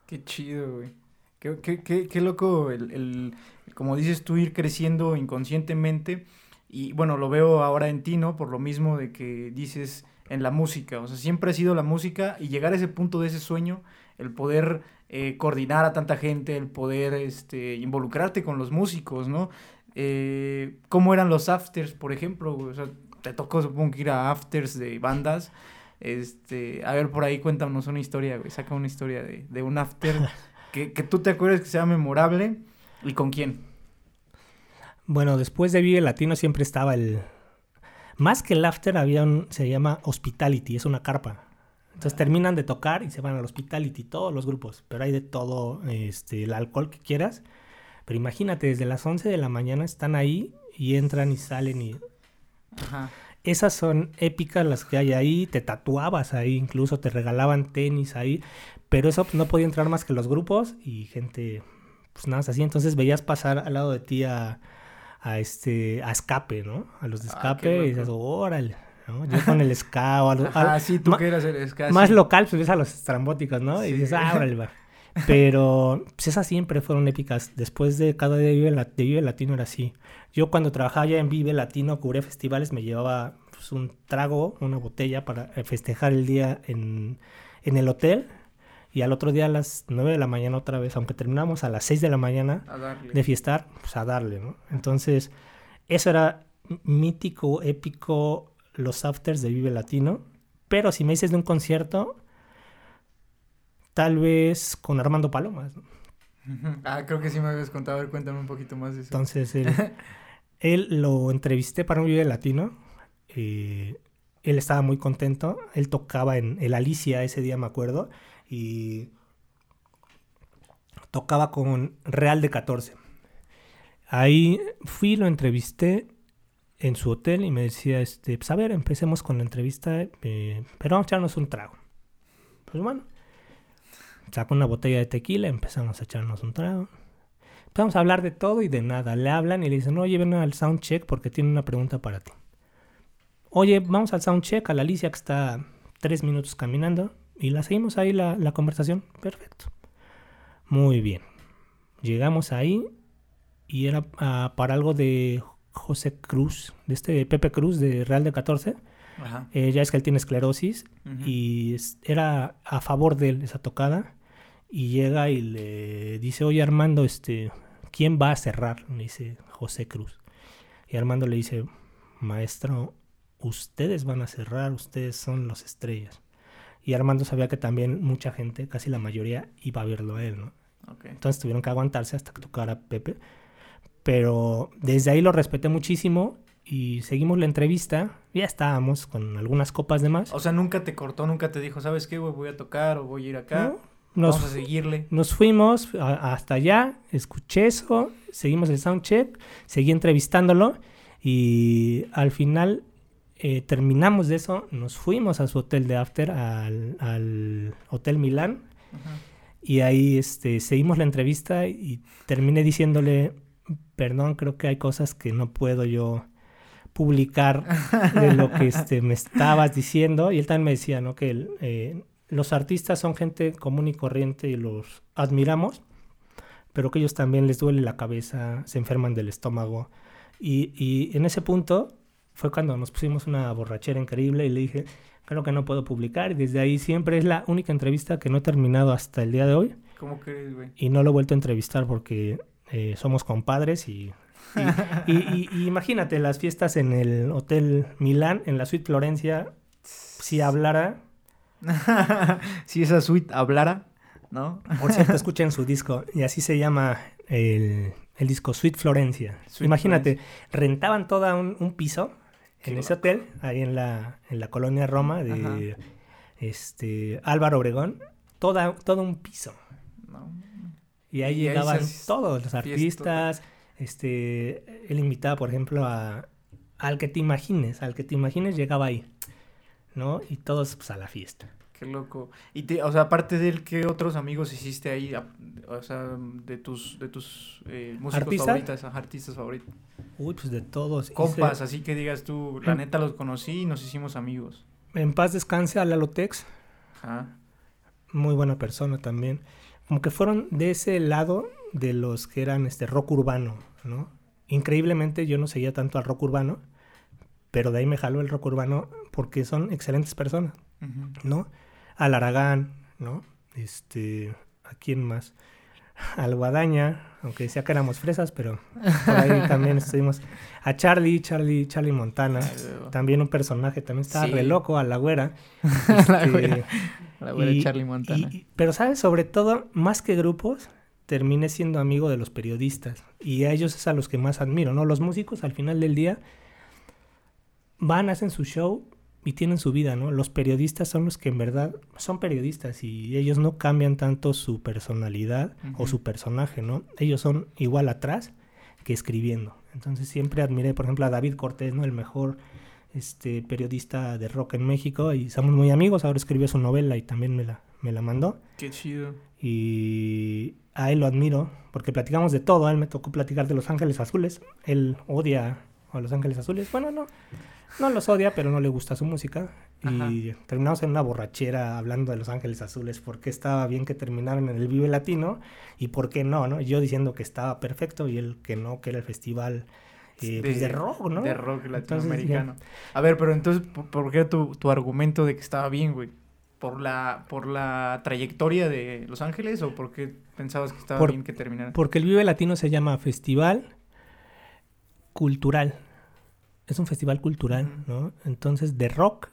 Qué chido, güey. Qué, qué, qué, qué loco el, el, como dices tú, ir creciendo inconscientemente. Y bueno, lo veo ahora en ti, ¿no? Por lo mismo de que dices en la música. O sea, siempre ha sido la música y llegar a ese punto de ese sueño, el poder eh, coordinar a tanta gente, el poder este, involucrarte con los músicos, ¿no? Eh, ¿Cómo eran los afters, por ejemplo? O sea, te tocó, supongo que ir a afters de bandas. Este, a ver, por ahí cuéntanos una historia, güey. Saca una historia de, de un after que, tú te acuerdes que sea memorable y con quién. Bueno, después de Vive Latino siempre estaba el... Más que el after había un... se llama Hospitality, es una carpa. Entonces terminan de tocar y se van al Hospitality, todos los grupos. Pero hay de todo, este, el alcohol que quieras. Pero imagínate, desde las 11 de la mañana están ahí y entran y salen y... Ajá. Esas son épicas las que hay ahí, te tatuabas ahí, incluso te regalaban tenis ahí, pero eso pues, no podía entrar más que los grupos y gente, pues nada, así. Entonces veías pasar al lado de ti a, a este, a escape, ¿no? A los de Ah, escape y dices, órale, ¿no? Yo con el ska o algo. Ah, al- sí, tú el ska, más sí. local, pues ves a los estrambóticos, ¿no? Y dices, ah, órale, va. Pero pues esas siempre fueron épicas. Después de cada día de Vive, La- de Vive Latino era así. Yo cuando trabajaba ya en Vive Latino, cubría festivales, me llevaba pues, un trago, una botella para eh, festejar el día en, en el hotel. Y al otro día a las 9 de la mañana otra vez, aunque terminamos a las 6 de la mañana de fiestar, pues a darle, ¿no? Entonces, eso era mítico, épico, los afters de Vive Latino. Pero si me dices de un concierto, tal vez con Armando Palomas. ¿no? Ah, creo que sí me habías contado. A ver, cuéntame un poquito más de eso. Entonces, él, él lo entrevisté para un Vive Latino. eh, él estaba muy contento. Él tocaba en el Alicia ese día, me acuerdo. Y tocaba con Real de 14. Ahí fui, lo entrevisté en su hotel y me decía, este, pues a ver, empecemos con la entrevista, eh, pero vamos a echarnos un trago. Pues bueno, sacó una botella de tequila, empezamos a echarnos un trago. Empezamos a hablar de todo y de nada. Le hablan y le dicen, oye, ven al soundcheck porque tiene una pregunta para ti. Oye, vamos al soundcheck, a la Alicia que está tres minutos caminando y la seguimos ahí la, la conversación. Perfecto. Muy bien. Llegamos ahí y era ah, para algo de José Cruz, de este Pepe Cruz de Real de 14. Ajá. Eh, ya es que él tiene esclerosis y es- era a favor de él esa tocada y llega y le dice, oye Armando, este, ¿quién va a cerrar? Le dice José Cruz. Y Armando le dice, maestro, ustedes van a cerrar, ustedes son los estrellas. Y Armando sabía que también mucha gente, casi la mayoría, iba a verlo a él, ¿no? Ok. Entonces tuvieron que aguantarse hasta que tocara Pepe. Pero desde ahí lo respeté muchísimo y seguimos la entrevista. Ya estábamos con algunas copas de más. O sea, nunca te cortó, nunca te dijo, ¿sabes qué, güey? Voy a tocar o voy a ir acá. ¿no? Nos, Vamos a seguirle. nos fuimos a- hasta allá, escuché eso, seguimos el soundcheck, seguí entrevistándolo y al final eh, terminamos de eso, nos fuimos a su hotel de after, al, al Hotel Milán, Ajá. y ahí este, seguimos la entrevista y terminé diciéndole, perdón, creo que hay cosas que no puedo yo publicar de lo que este, me estabas diciendo. Y él también me decía, ¿no? Que el, eh, los artistas son gente común y corriente y los admiramos, pero que ellos también les duele la cabeza, se enferman del estómago. Y, y en ese punto fue cuando nos pusimos una borrachera increíble y le dije, creo que no puedo publicar. Y desde ahí siempre es la única entrevista que no he terminado hasta el día de hoy. ¿Cómo crees, güey? Y no lo he vuelto a entrevistar porque eh, somos compadres y... y- y- y- y imagínate las fiestas en el Hotel Milán, en la Suite Florencia, si hablara, si esa suite hablara, ¿no? por cierto, escuchen su disco, y así se llama el, el disco Suite Florencia. Imagínate, rentaban todo un, un piso en ese hotel, ahí en la, en la colonia Roma de Ajá. este, Álvaro Obregón, toda, todo un piso. No. Y ahí Y llegaban todos los fiesta. artistas. Este, él invitaba, por ejemplo, a, al que te imagines, al que te imagines llegaba ahí, ¿no? Y todos pues, a la fiesta. Qué loco. Y te, o sea, aparte de él, ¿qué otros amigos hiciste ahí? O sea, de tus, de tus eh, músicos ajá, artistas favoritos. Uy, pues de todos. Hice- Compas, así que digas tú, la Em. neta los conocí y nos hicimos amigos. En paz descanse a Lalotex, Ajá. muy buena persona también. Como que fueron de ese lado de los que eran este rock urbano, ¿no? Increíblemente yo no seguía tanto al rock urbano, pero de ahí me jaló el rock urbano porque son excelentes personas. ¿no? Al Aragán, ¿no? Este, ¿a quién más? Al Guadaña, aunque decía que éramos fresas, pero por ahí también estuvimos. A Charlie, Charlie, Charlie Montana, Ay, también un personaje, también estaba Sí. re loco, a la güera. La Este, güera. La güera de y- Charlie Montana. y- pero, ¿sabes? Sobre todo, más que grupos, terminé siendo amigo de los periodistas. Y a ellos es a los que más admiro, ¿no? Los músicos, al final del día, van, hacen su show y tienen su vida, ¿no? Los periodistas son los que en verdad son periodistas y ellos no cambian tanto su personalidad o su personaje, ¿no? Ellos son igual atrás que escribiendo. Entonces siempre admiré, por ejemplo, a David Cortés, ¿no? El mejor este, periodista de rock en México y somos muy amigos. Ahora escribió su novela y también me la, me la mandó. Qué chido. Y a él lo admiro porque platicamos de todo. A él me tocó platicar de Los Ángeles Azules. Él odia a Los Ángeles Azules. Bueno, no, no los odia, pero no le gusta su música. Y terminamos en una borrachera hablando de Los Ángeles Azules, por qué estaba bien que terminaran en el Vive Latino y por qué no, ¿no? Yo diciendo que estaba perfecto y él que no, que era el festival eh, pues, de, rock, ¿no? De rock latinoamericano. a ver, pero entonces, ¿por qué tu, tu argumento de que estaba bien, güey? ¿Por la, ¿Por la trayectoria de Los Ángeles o por qué pensabas que estaba bien que terminara? Porque el Vive Latino se llama Festival Cultural es un festival cultural, ¿no? Entonces, de rock,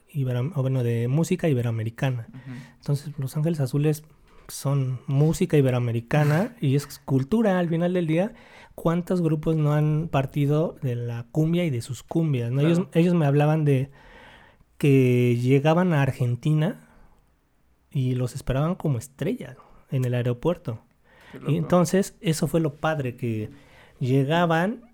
o bueno, de música iberoamericana. Entonces, Los Ángeles Azules son música iberoamericana y es cultura al final del día. ¿Cuántos grupos no han partido de la cumbia y de sus cumbias? ¿no? Ellos, ellos me hablaban de que llegaban a Argentina y los esperaban como estrellas en el aeropuerto. Y entonces, eso fue lo padre, que llegaban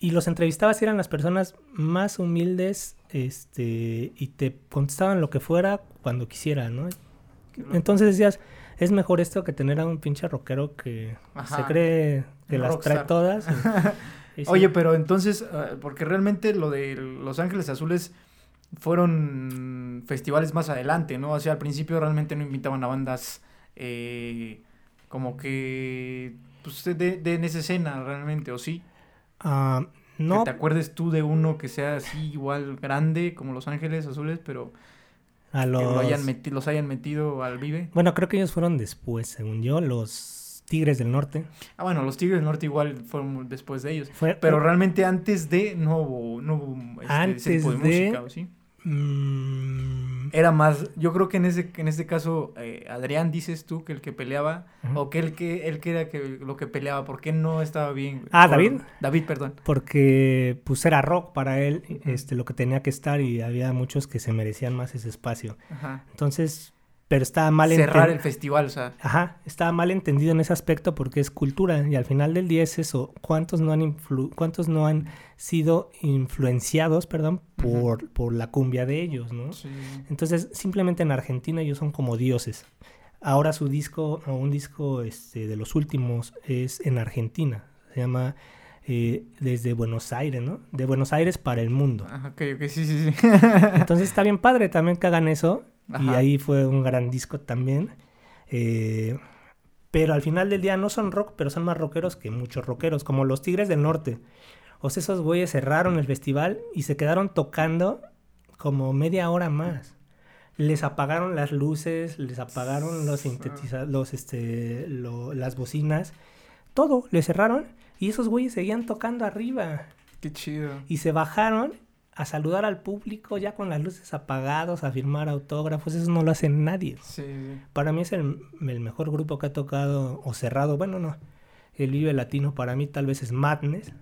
y los entrevistabas y eran las personas más humildes este, y te contestaban lo que fuera cuando quisieran, ¿no? Entonces decías, es mejor esto que tener a un pinche rockero que se cree que las trae todas. Oye, pero entonces, ah, porque realmente lo de Los Ángeles Azules fueron festivales más adelante, ¿no? O sea, al principio realmente no invitaban a bandas eh, como que pues, de, de, en esa escena realmente, ¿o sí? Ah, no. Que te acuerdes tú de uno que sea así igual grande como Los Ángeles Azules, pero a los... que lo hayan los hayan metido al Vive. Bueno, creo que ellos fueron después, según yo, los Tigres del Norte. Ah, bueno, los Tigres del Norte igual fueron después de ellos. pero realmente antes de no hubo, no hubo este, antes tipo de, música, ¿sí? Mm. Era más, yo creo que en ese, en este caso, eh, Adrián, dices tú que el que peleaba, o que él que él que era que, lo que peleaba, ¿por qué no estaba bien? Ah, David. David, perdón. Porque pues era rock para él, este, lo que tenía que estar y había muchos que se merecían más ese espacio. Ajá. Entonces, pero estaba mal cerrar el festival, o sea. Ajá, estaba mal entendido en ese aspecto porque es cultura y al final del día es eso, cuántos no han cuántos no han sido influenciados, perdón, por, por la cumbia de ellos, ¿no? Sí. Entonces, simplemente en Argentina ellos son como dioses. Ahora su disco, o un disco este, de los últimos, es en Argentina. Se llama eh, Desde Buenos Aires, ¿no? De Buenos Aires para el mundo. Ajá, ok, ok, sí, sí, sí. Entonces está bien padre también que hagan eso y ahí fue un gran disco también. Eh, pero al final del día no son rock, pero son más rockeros que muchos rockeros, como los Tigres del Norte. O sea, esos güeyes cerraron el festival y se quedaron tocando como media hora más. Les apagaron las luces, les apagaron los sintetizadores, los, este, las bocinas, todo, le cerraron y esos güeyes seguían tocando arriba. Qué chido. Y se bajaron a saludar al público ya con las luces apagadas, a firmar autógrafos, eso no lo hace nadie. Para mí es el, mejor grupo que ha tocado o cerrado, bueno, no, el Vive Latino para mí tal vez es Madness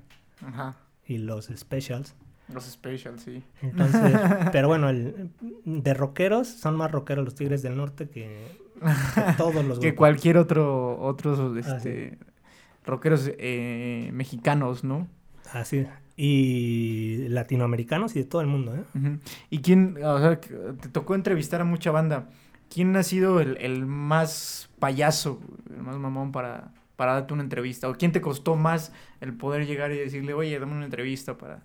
Ajá. y los Specials. Los Specials, sí. Entonces, pero bueno, el, de rockeros son más rockeros los Tigres del Norte que, todos los grupos. que cualquier otro, otros ah, este, rockeros eh, mexicanos, ¿no? Así y latinoamericanos y de todo el mundo. ¿eh? ¿Y quién, o sea, te tocó entrevistar a mucha banda? ¿Quién ha sido el, más payaso, el más mamón para, para darte una entrevista? ¿O quién te costó más el poder llegar y decirle, oye, dame una entrevista para...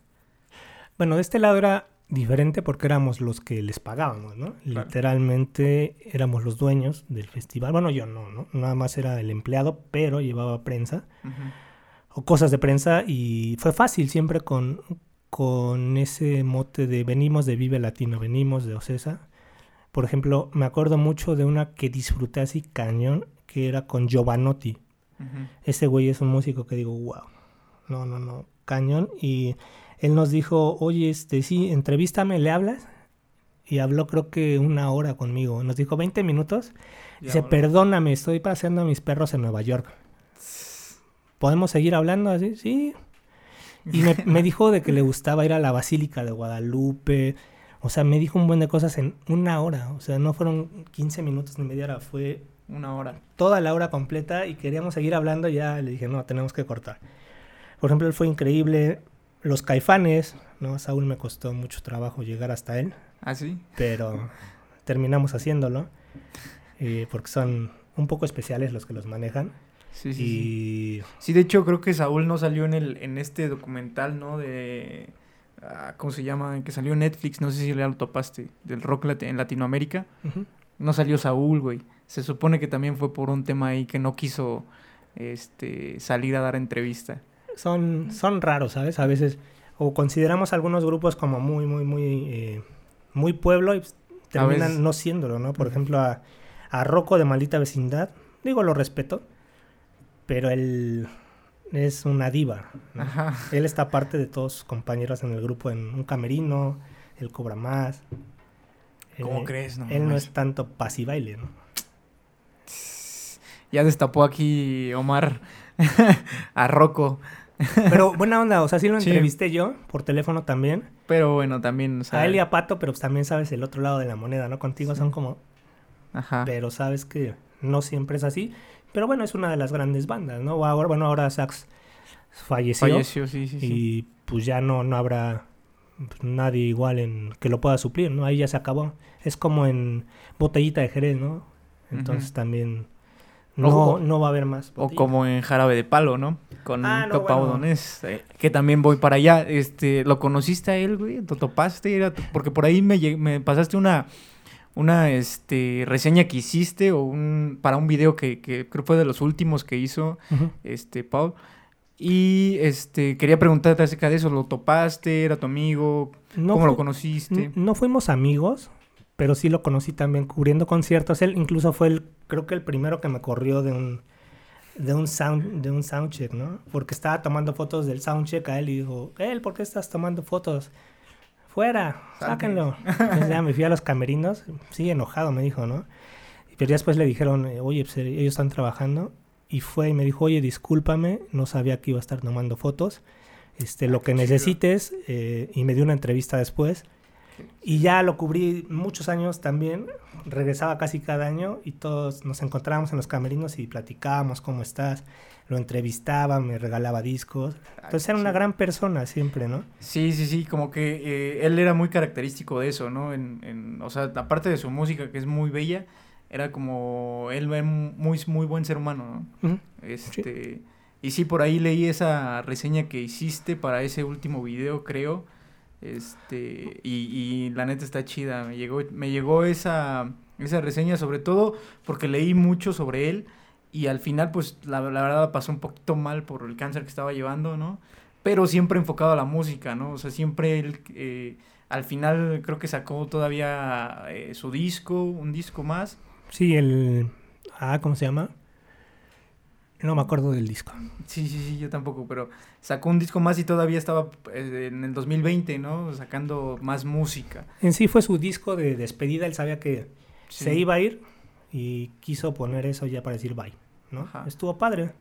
Bueno, de este lado era diferente porque éramos los que les pagábamos, ¿no? Literalmente éramos los dueños del festival. Bueno, yo no, ¿no? Nada más era el empleado, pero llevaba prensa o cosas de prensa y fue fácil siempre con, con ese mote de venimos de Vive Latino, venimos de Ocesa. Por ejemplo, me acuerdo mucho de una que disfruté así cañón, que era con Giovanotti. Ese güey es un músico que digo, wow, no, no, no, cañón. Y él nos dijo, oye, este, sí, entrevístame, ¿le hablas? Y habló creo que una hora conmigo. Nos dijo 20 minutos. Dice, perdóname, estoy paseando a mis perros en Nueva York. ¿Podemos seguir hablando así? Sí. Y me, dijo de que le gustaba ir a la Basílica de Guadalupe, O sea, me dijo un buen de cosas en una hora. O sea, no fueron 15 minutos ni media hora, fue Una hora. toda la hora completa y queríamos seguir hablando. Y ya le dije, no, tenemos que cortar. Por ejemplo, él fue increíble. Los caifanes, ¿no? Saúl me costó mucho trabajo llegar hasta él, ¿Ah, sí? pero terminamos haciéndolo. eh, porque son un poco especiales los que los manejan. Sí, sí, sí. y Sí, de hecho creo que Saúl no salió en el en este documental, ¿no? De ah, ¿cómo se llama? Que salió en Netflix, no sé si ya lo topaste, del rock lati- en Latinoamérica. No salió Saúl, güey. Se supone que también fue por un tema ahí que no quiso este salir a dar entrevista. son, son raros, ¿sabes? A veces, o consideramos algunos grupos como muy, muy, muy, eh, muy pueblo y pues, terminan no siéndolo, ¿no? Por ejemplo, a, a Rocco de Maldita Vecindad, digo, lo respeto, pero él es una diva, ¿no? Ajá. Él está aparte de todos sus compañeros en el grupo en un camerino, él cobra más. ¿Cómo Eh, crees? No, Él no es tanto pasibaile, ¿no? Ya destapó aquí Omar a Rocco. Pero buena onda, o sea, sí lo Sí. entrevisté yo por teléfono también. Pero bueno, también, o sea, A él y a Pato, pero pues también sabes el otro lado de la moneda, ¿no? Contigo Sí. son como... Ajá. Pero sabes que no siempre es así. Pero bueno, es una de las grandes bandas, ¿no? Ahora, bueno, ahora Sax falleció. Falleció, sí, sí, sí. Y pues ya no, no habrá pues, nadie igual en que lo pueda suplir, ¿no? Ahí ya se acabó. Es como en Botellita de Jerez, ¿no? Entonces también no, Ojo. no va a haber más. O como en Jarabe de Palo, ¿no? Con Ah, no, bueno. Eh, que también voy para allá. Este, ¿lo conociste a él, güey? ¿Lo topaste? Era Porque por ahí me, me pasaste una una este reseña que hiciste o un para un video que, que creo fue de los últimos que hizo este Paul. Y este quería preguntarte acerca de eso, ¿lo topaste? ¿Era tu amigo? No ¿Cómo lo conociste? No fuimos amigos, pero sí lo conocí también cubriendo conciertos. Él incluso fue el, creo que el primero que me corrió de un de un sound de un soundcheck, ¿no? Porque estaba tomando fotos del soundcheck a él y dijo, él, ¿por qué estás tomando fotos? Fuera, sáquenlo. Entonces ya me fui a los camerinos, sí, enojado me dijo, ¿no? Pero ya después le dijeron, oye, pues, eh, ellos están trabajando. Y fue y me dijo, oye, discúlpame, no sabía que iba a estar tomando fotos. Este, lo que chido. necesites. eh, y me dio una entrevista después. Y ya lo cubrí muchos años también. Regresaba casi cada año y todos nos encontrábamos en los camerinos y platicábamos cómo estás. Lo entrevistaba, me regalaba discos. Entonces era una gran persona siempre, ¿no? Sí, sí, sí, como que eh, él era muy característico de eso, ¿no? En, en, o sea, aparte de su música, que es muy bella, era como él era muy, muy buen ser humano, ¿no? Este, y sí, por ahí leí esa reseña que hiciste para ese último video, creo. Este, y, y la neta está chida. Me llegó, me llegó esa, esa reseña, sobre todo porque leí mucho sobre él. Y al final, pues, la, la verdad pasó un poquito mal por el cáncer que estaba llevando, ¿no? Pero siempre enfocado a la música, ¿no? O sea, siempre él, eh, al final creo que sacó todavía eh, su disco, un disco más. Sí, el... Ah, ¿cómo se llama? No me acuerdo del disco. Sí, sí, sí, yo tampoco, pero sacó un disco más y todavía estaba eh, en el 2020, ¿no? Sacando más música. En sí fue su disco de despedida. Él sabía que Sí. se iba a ir y quiso poner eso ya para decir bye, ¿no? Ajá. Estuvo padre.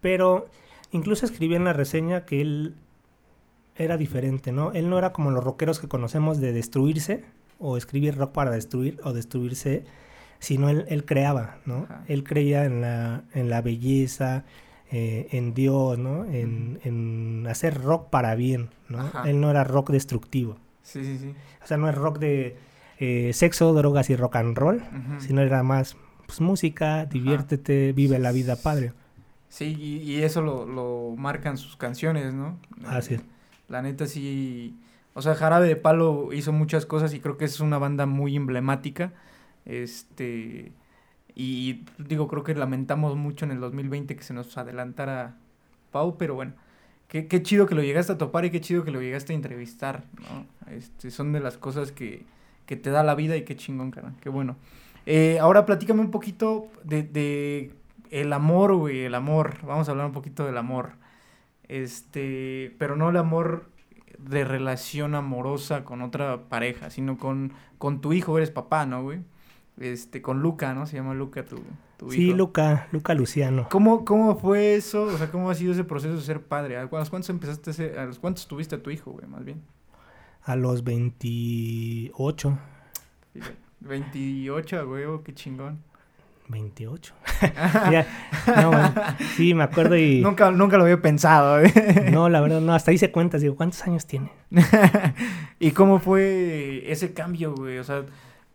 Pero incluso escribí en la reseña que él era diferente, ¿no? Él no era como los rockeros que conocemos de destruirse o escribir rock para destruir o destruirse, sino él, él creaba, ¿no? Ajá. Él creía en la, en la belleza, eh, en Dios, ¿no? En, en hacer rock para bien, ¿no? Ajá. Él no era rock destructivo. Sí, sí, sí. O sea, no es rock de eh, sexo, drogas y rock and roll, sino era más pues, música, diviértete, vive la vida padre. Sí, y, y eso lo, lo marcan sus canciones, ¿no? Así es. La neta sí. O sea, Jarabe de Palo hizo muchas cosas y creo que es una banda muy emblemática. Este. Y digo, creo que lamentamos mucho en el 2020 que se nos adelantara Pau, pero bueno. Qué, qué chido que lo llegaste a topar y qué chido que lo llegaste a entrevistar, ¿no? Este, son de las cosas que, que te da la vida y qué chingón, cara. Qué bueno. Eh, ahora platícame un poquito de, de el amor, güey, el amor. Vamos a hablar un poquito del amor. Este, pero no el amor de relación amorosa con otra pareja, sino con, con tu hijo, eres papá, ¿no, güey? Este, con Luca, ¿no? Se llama Luca tu, tu Sí, hijo. Luca, Luca Luciano. ¿Cómo, ¿Cómo fue eso? O sea, ¿cómo ha sido ese proceso de ser padre? ¿A los cuántos empezaste a ser- a los cuántos tuviste a tu hijo, güey, más bien? A los 28. 28, güey, qué chingón. 28. ya, no. Sí, me acuerdo y... Nunca, nunca lo había pensado. no, la verdad, no. Hasta hice cuentas. Digo, ¿cuántos años tiene? ¿Y cómo fue ese cambio, güey? O sea,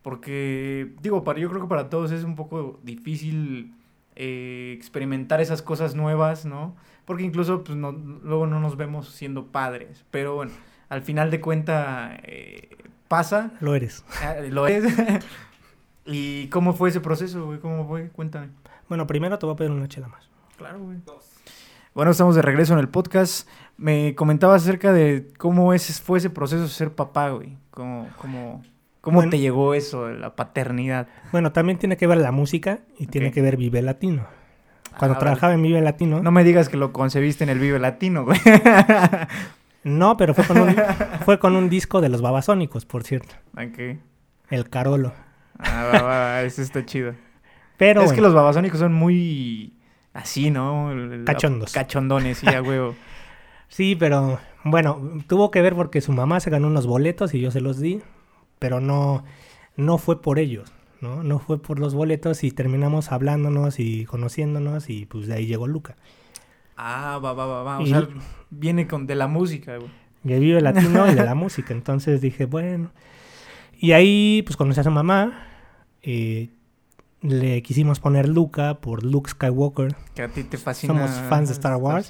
porque, digo, para, yo creo que para todos es un poco difícil eh, experimentar esas cosas nuevas, ¿no? Porque incluso, pues, no, luego no nos vemos siendo padres. Pero bueno, al final de cuenta eh, pasa. Lo eres. Ah, lo eres. ¿Y cómo fue ese proceso, güey? ¿Cómo fue? Cuéntame. Bueno, primero te voy a pedir una chela más. Claro, güey. Bueno, estamos de regreso en el podcast. Me comentabas acerca de cómo es, fue ese proceso de ser papá, güey. ¿Cómo, cómo, cómo te llegó eso, la paternidad? Bueno, también tiene que ver la música y tiene que ver Vive Latino. Cuando ah, trabajaba en Vive Latino... No me digas que lo concebiste en el Vive Latino, güey. no, pero fue con un, fue con un disco de los babasónicos, por cierto. qué? El Carolo. Ah, va, va, eso está chido. Pero es que los babasónicos son muy así, ¿no? Cachondos. Cachondones, sí, a huevo. sí, pero bueno, tuvo que ver porque su mamá se ganó unos boletos y yo se los di, pero no, no fue por ellos, ¿no? No fue por los boletos y terminamos hablándonos y conociéndonos y pues de ahí llegó Luca. Ah, va, va, va, va. O sea, viene con de la música, güey. Que vive latino y de la música. Entonces dije, bueno. Y ahí, pues conocí a su mamá. Eh, le quisimos poner Luca por Luke Skywalker. Que a ti te fascina. Somos fans de Star Wars.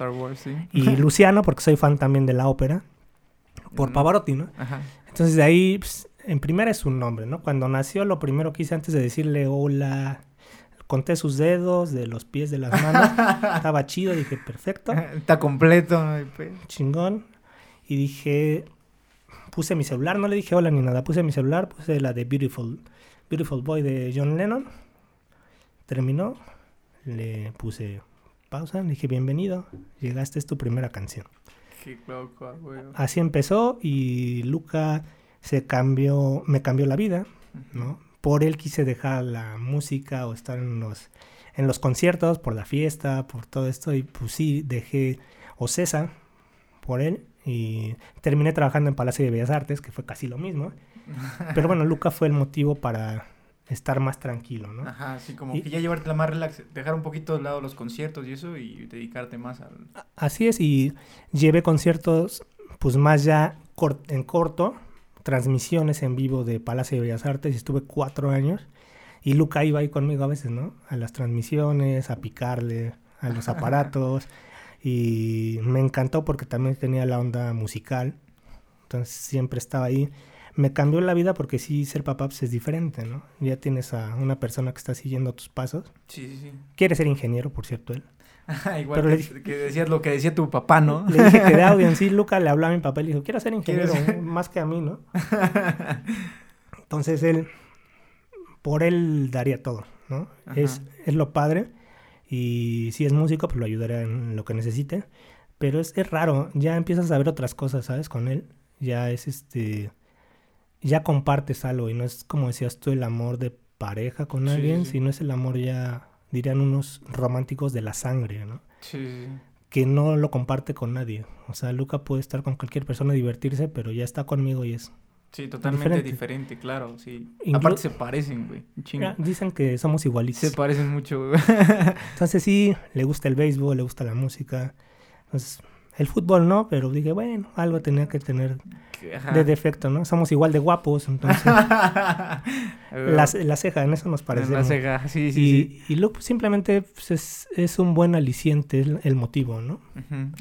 Y Luciano, porque soy fan también de la ópera. Por mm. Pavarotti, ¿no? Ajá. Entonces de ahí, pues, en primera es su nombre, ¿no? Cuando nació, lo primero que hice antes de decirle hola, conté sus dedos, de los pies, de las manos. Estaba chido, dije, perfecto. Está completo. Chingón. Y dije, puse mi celular, no le dije hola ni nada, puse mi celular, puse la de Beautiful Beautiful Boy de John Lennon. Terminó, le puse pausa, le dije bienvenido, llegaste, es tu primera canción. Qué loco, güey. Así empezó y Luca se cambió, me cambió la vida, ¿no? Por él quise dejar la música o estar en los, en los conciertos, por la fiesta, por todo esto y pues sí, dejé Ocesa por él y terminé trabajando en Palacio de Bellas Artes, que fue casi lo mismo. Pero bueno, Luca fue el motivo para estar más tranquilo, ¿no? Ajá, así como que ya llevarte la más relax, dejar un poquito de lado los conciertos y eso y dedicarte más al... Así es, y llevé conciertos pues más ya en corto, transmisiones en vivo de Palacio de Bellas Artes y estuve cuatro años y Luca iba ahí conmigo a veces, ¿no? A las transmisiones, a picarle, a los aparatos y me encantó porque también tenía la onda musical, entonces siempre estaba ahí me cambió la vida porque sí, ser papá pues, es diferente, ¿no? Ya tienes a una persona que está siguiendo tus pasos. Sí, sí, sí. Quiere ser ingeniero, por cierto, él. Igual que, que, decías lo que decía tu papá, ¿no? Le dije que de audio en sí, Luca le hablaba a mi papá y le dijo, quiero ser ingeniero, más que a mí, ¿no? Entonces él, por él daría todo, ¿no? Es, es lo padre. Y si es músico, pues lo ayudaré en lo que necesite. Pero es, es raro, ya empiezas a ver otras cosas, ¿sabes? Con él. Ya es este ya compartes algo y no es como decías tú el amor de pareja con alguien, sino es el amor ya, dirían unos románticos de la sangre, ¿no? Sí. Que no lo comparte con nadie. O sea, Luca puede estar con cualquier persona, divertirse, pero ya está conmigo y es... Sí, totalmente diferente, claro, sí. Aparte se parecen, güey. Dicen que somos igualitos. Se parecen mucho, güey. Entonces sí, le gusta el béisbol, le gusta la música. Entonces, el fútbol no, pero dije, bueno, algo tenía que tener de defecto, ¿no? Somos igual de guapos, entonces. la, ceja, en eso nos parece. La ceja, sí, sí. Y, sí. y luego simplemente pues, es, un buen aliciente el, motivo, ¿no?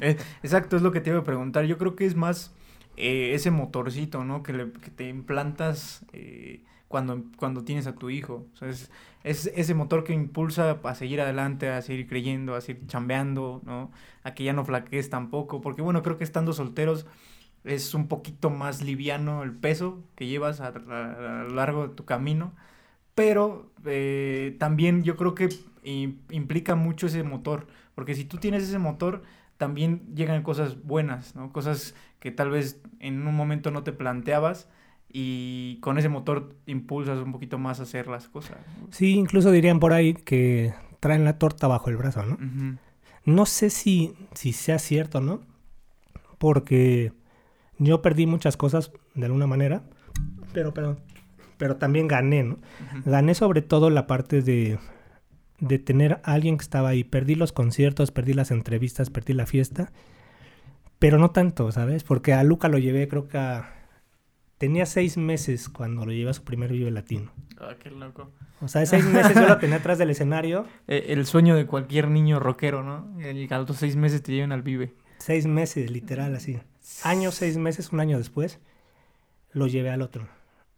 Eh, exacto, es lo que te iba a preguntar. Yo creo que es más eh, ese motorcito, ¿no? Que, le, que te implantas eh, cuando, cuando tienes a tu hijo. O sea, es, es ese motor que impulsa a seguir adelante, a seguir creyendo, a seguir chambeando, ¿no? A que ya no flaquees tampoco. Porque, bueno, creo que estando solteros es un poquito más liviano el peso que llevas a, lo largo de tu camino, pero eh, también yo creo que implica mucho ese motor, porque si tú tienes ese motor, también llegan cosas buenas, ¿no? Cosas que tal vez en un momento no te planteabas y con ese motor impulsas un poquito más a hacer las cosas. Sí, incluso dirían por ahí que traen la torta bajo el brazo, ¿no? No sé si, si sea cierto, ¿no? Porque yo perdí muchas cosas de alguna manera, pero, perdón, pero también gané, ¿no? Gané sobre todo la parte de, de tener a alguien que estaba ahí. Perdí los conciertos, perdí las entrevistas, perdí la fiesta, pero no tanto, ¿sabes? Porque a Luca lo llevé, creo que a... Tenía seis meses cuando lo llevé a su primer Vive Latino. Ah, qué loco. O sea, seis meses yo lo tenía atrás del escenario. Eh, el sueño de cualquier niño rockero, ¿no? El, a los seis meses te llevan al Vive. Seis meses, literal, así. Años, seis meses, un año después, lo llevé al otro.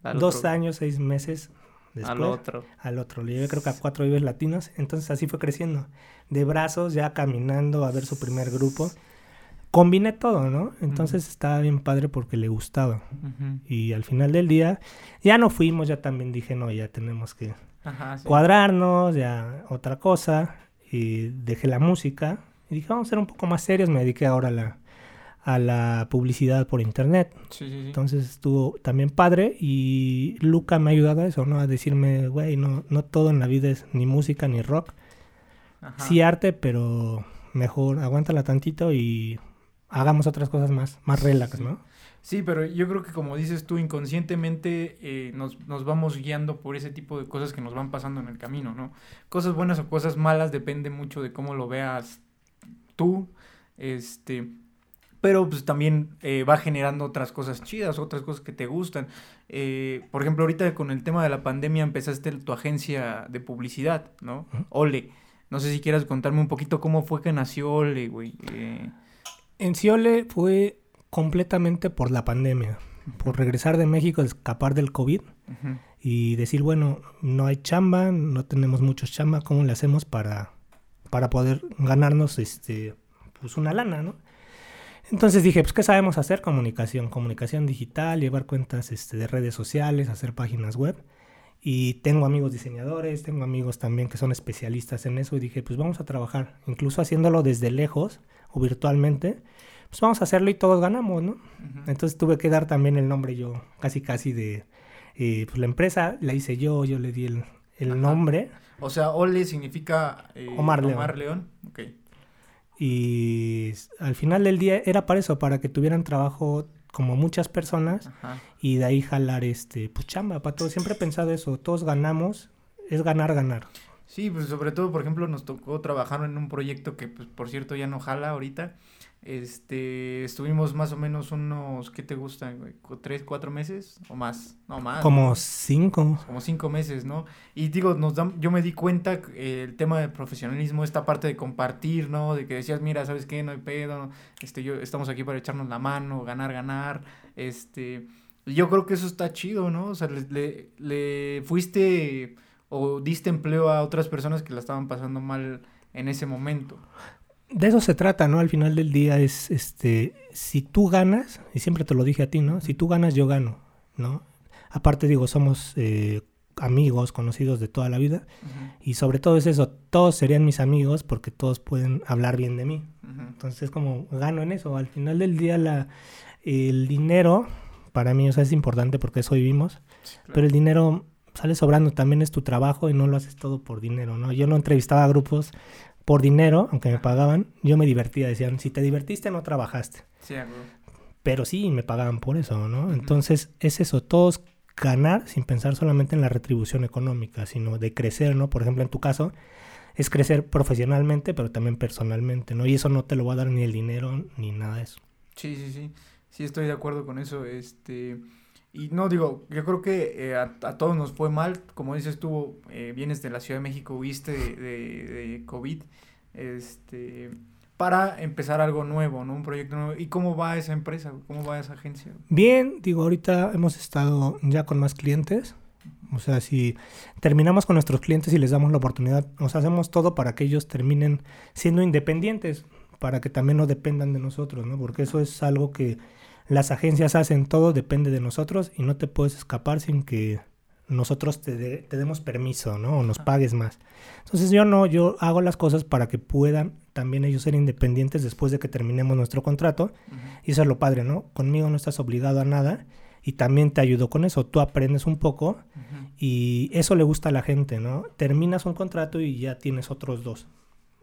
Al Dos otro. años, seis meses después. Al otro. Al otro. Lo llevé creo que a cuatro vives latinos. Entonces así fue creciendo. De brazos, ya caminando a ver su primer grupo. Combiné todo, ¿no? Entonces estaba bien padre porque le gustaba. Y al final del día, ya no fuimos, ya también dije, no, ya tenemos que Ajá, sí. cuadrarnos, ya otra cosa. Y dejé la música. Y dije, vamos a ser un poco más serios. Me dediqué ahora a la, a la publicidad por internet. Sí, sí, sí. Entonces estuvo también padre y Luca me ha ayudado a eso, ¿no? A decirme, güey, no, no todo en la vida es ni música ni rock. Ajá. Sí arte, pero mejor aguántala tantito y hagamos otras cosas más, más relax. ¿no? Sí, pero yo creo que como dices tú, inconscientemente eh, nos, nos vamos guiando por ese tipo de cosas que nos van pasando en el camino, ¿no? Cosas buenas o cosas malas depende mucho de cómo lo veas tú, este, pero pues también eh, va generando otras cosas chidas, otras cosas que te gustan. Eh, por ejemplo, ahorita con el tema de la pandemia empezaste tu agencia de publicidad, ¿no? Ole. No sé si quieras contarme un poquito cómo fue que nació Ole, güey. Eh, En Ciole fue completamente por la pandemia, por regresar de México, escapar del COVID y decir, bueno, no hay chamba, no tenemos muchos chamba, ¿cómo le hacemos para, para poder ganarnos este, pues una lana, ¿no? Entonces dije, pues, ¿qué sabemos hacer? Comunicación, comunicación digital, llevar cuentas este, de redes sociales, hacer páginas web. Y tengo amigos diseñadores, tengo amigos también que son especialistas en eso y dije, pues vamos a trabajar, incluso haciéndolo desde lejos o virtualmente, pues vamos a hacerlo y todos ganamos, ¿no? Entonces tuve que dar también el nombre yo, casi casi de, eh, pues la empresa la hice yo, yo le di el, nombre O sea, Ole significa eh, Omar León. Omar León. Ok. Y al final del día era para eso, para que tuvieran trabajo como muchas personas Ajá. y de ahí jalar este, pues chamba, para todos. Siempre he pensado eso, todos ganamos, es ganar, ganar. Sí, pues sobre todo, por ejemplo, nos tocó trabajar en un proyecto que, pues, por cierto, ya no jala ahorita. Este, estuvimos más o menos unos, ¿qué te gustan, ¿Tres, cuatro meses o más? No, más. Como ¿no? cinco. Como cinco meses, ¿no? Y digo, nos dam- yo me di cuenta que, eh, el tema del profesionalismo, esta parte de compartir, ¿no? De que decías, mira, ¿sabes qué? No hay pedo, este, yo, estamos aquí para echarnos la mano, ganar, ganar, este... Yo creo que eso está chido, ¿no? O sea, le, le, le fuiste o diste empleo a otras personas que la estaban pasando mal en ese momento. De eso se trata, ¿no? Al final del día es, este, si tú ganas, y siempre te lo dije a ti, ¿no? Si tú ganas, yo gano, ¿no? Aparte, digo, somos eh, amigos, conocidos de toda la vida, y sobre todo es eso, todos serían mis amigos porque todos pueden hablar bien de mí. ujú. Entonces, como gano en eso. Al final del día, la, el dinero, para mí, o sea, es importante porque eso vivimos, Sí, claro. pero el dinero sale sobrando, también es tu trabajo y no lo haces todo por dinero, ¿no? Yo no entrevistaba a grupos por dinero, aunque me pagaban, yo me divertía, decían, si te divertiste no trabajaste, Sí, pero sí me pagaban por eso, ¿no? Entonces es eso, todos ganar sin pensar solamente en la retribución económica, sino de crecer, ¿no? Por ejemplo, en tu caso, es crecer profesionalmente, pero también personalmente, ¿no? Y eso no te lo va a dar ni el dinero ni nada de eso. Sí, sí, sí. Sí, estoy de acuerdo con eso. Este. Y no digo, yo creo que eh, a, a todos nos fue mal. Como dices tú, eh, vienes de la Ciudad de México, huiste de, de, de COVID. Este. Para empezar algo nuevo, ¿no? Un proyecto nuevo. ¿Y cómo va esa empresa? ¿Cómo va esa agencia? Bien, digo, ahorita hemos estado ya con más clientes. O sea, si terminamos con nuestros clientes y les damos la oportunidad, sea, hacemos todo para que ellos terminen siendo independientes, para que también no dependan de nosotros, ¿no? Porque eso es algo que las agencias hacen, todo depende de nosotros y no te puedes escapar sin que nosotros te, de- te demos permiso, ¿no? O nos pagues más. Entonces yo no, yo hago las cosas para que puedan también ellos ser independientes después de que terminemos nuestro contrato y eso es lo padre, ¿no? Conmigo no estás obligado a nada y también te ayudo con eso. Tú aprendes un poco y eso le gusta a la gente, ¿no? Terminas un contrato y ya tienes otros dos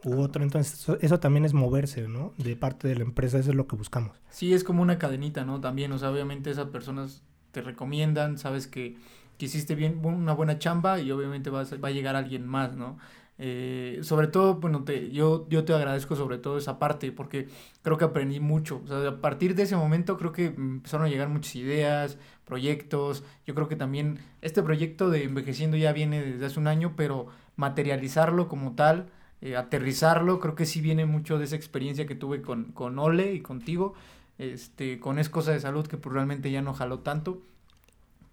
u otro. Entonces, eso, también es moverse, ¿no? De parte de la empresa, eso es lo que buscamos. Sí, es como una cadenita, ¿no? También, o sea, obviamente esas personas te recomiendan, sabes que, que hiciste bien una buena chamba y obviamente vas, va a llegar alguien más, ¿no? Eh, sobre todo, bueno, te, yo, yo te agradezco sobre todo esa parte porque creo que aprendí mucho. O sea, a partir de ese momento creo que empezaron a llegar muchas ideas, proyectos. Yo creo que también este proyecto de envejeciendo ya viene desde hace un año, pero materializarlo como tal, eh, aterrizarlo, creo que sí viene mucho de esa experiencia que tuve con, con Ole y contigo, este, con Es Cosa de Salud que pues, realmente ya no jaló tanto,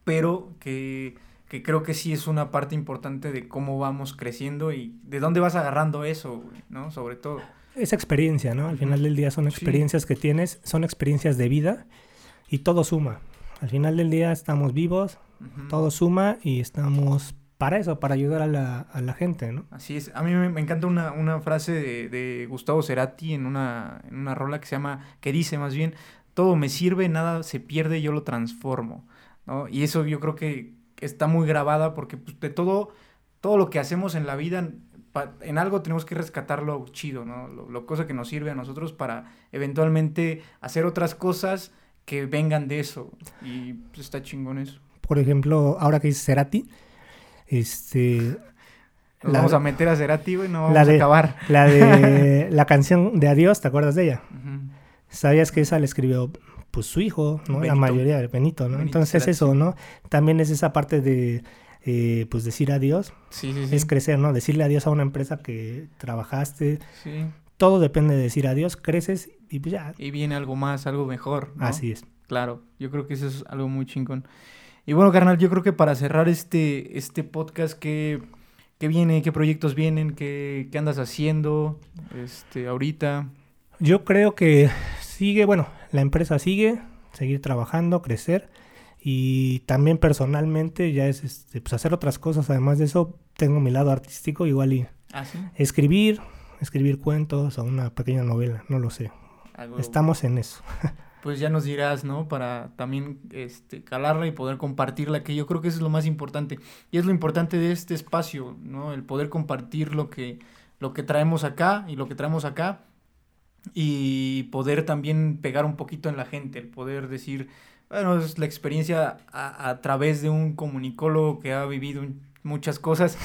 pero que que creo que sí es una parte importante de cómo vamos creciendo y de dónde vas agarrando eso, ¿no? Sobre todo. Esa experiencia, ¿no? Al final del día son experiencias que tienes, son experiencias de vida y todo suma. Al final del día estamos vivos, todo suma y estamos para eso, para ayudar a la, a la gente, ¿no? Así es. A mí me, encanta una, una frase de, de, Gustavo Cerati en una, en una rola que se llama, que dice más bien, todo me sirve, nada se pierde, yo lo transformo, ¿no? Y eso yo creo que está muy grabada porque pues, de todo, todo lo que hacemos en la vida, en algo tenemos que rescatar lo chido, ¿no? Lo, cosa que nos sirve a nosotros para eventualmente hacer otras cosas que vengan de eso. Y pues está chingón eso. Por ejemplo, ahora que dice Cerati, este... vamos a meter a Cerati, y no vamos a acabar. La de la canción de Adiós, ¿te acuerdas de ella? ¿Sabías que esa le escribió pues su hijo, ¿no? La mayoría de Benito, ¿no? Entonces eso, ¿no? También es esa parte de, eh, pues decir adiós. Sí, sí, sí. Es crecer, ¿no? Decirle adiós a una empresa que trabajaste. Sí. Todo depende de decir adiós, creces y pues ya. Y viene algo más, algo mejor. ¿no? Así es. Claro, yo creo que eso es algo muy chingón. Y bueno, carnal, yo creo que para cerrar este, este podcast, ¿qué, ¿qué viene? ¿Qué proyectos vienen? ¿Qué, ¿Qué andas haciendo este, ahorita? Yo creo que sigue, bueno, la empresa sigue, seguir trabajando, crecer y también personalmente ya es este, pues hacer otras cosas. Además de eso, tengo mi lado artístico igual y ¿Ah, escribir, escribir cuentos o una pequeña novela, no lo sé. Estamos en eso. pues ya nos dirás, ¿no? Para también este, calarla y poder compartirla, que yo creo que es lo más importante. Y es lo importante de este espacio, ¿no? El poder compartir lo que, lo que traemos acá y lo que traemos acá y poder también pegar un poquito en la gente, el poder decir, bueno, es la experiencia a, través de un comunicólogo que ha vivido muchas cosas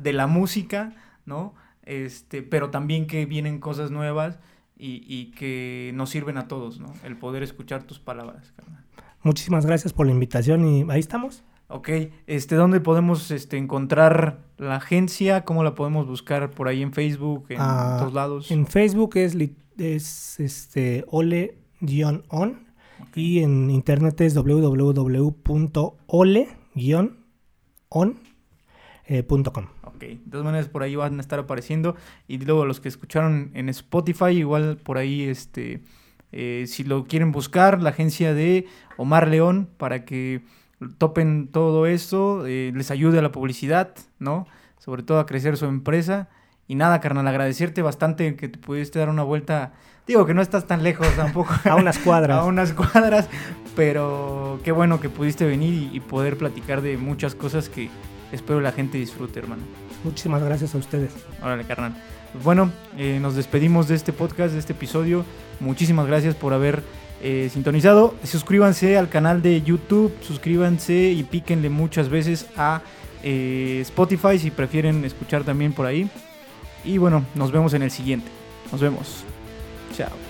de la música, ¿no? Este, pero también que vienen cosas nuevas y, y que nos sirven a todos, ¿no? El poder escuchar tus palabras, carnal. Muchísimas gracias por la invitación y ahí estamos. Ok, este, ¿dónde podemos este, encontrar la agencia? ¿Cómo la podemos buscar por ahí en Facebook, en ah, todos lados? En Facebook es es este ole-on y en internet es www.ole-on.com. Eh, ok, de todas maneras por ahí van a estar apareciendo y luego los que escucharon en Spotify igual por ahí este eh, si lo quieren buscar la agencia de Omar León para que topen todo eso, eh, les ayude a la publicidad, ¿no? Sobre todo a crecer su empresa y nada, carnal, agradecerte bastante que te pudiste dar una vuelta. Digo que no estás tan lejos tampoco. a unas cuadras. a unas cuadras, pero qué bueno que pudiste venir y, poder platicar de muchas cosas que espero la gente disfrute, hermano. Muchísimas gracias a ustedes. Órale, carnal. Bueno, eh, nos despedimos de este podcast, de este episodio. Muchísimas gracias por haber eh, sintonizado. Suscríbanse al canal de YouTube, suscríbanse y píquenle muchas veces a eh, Spotify si prefieren escuchar también por ahí. Y bueno, nos vemos en el siguiente. Nos vemos. Chao.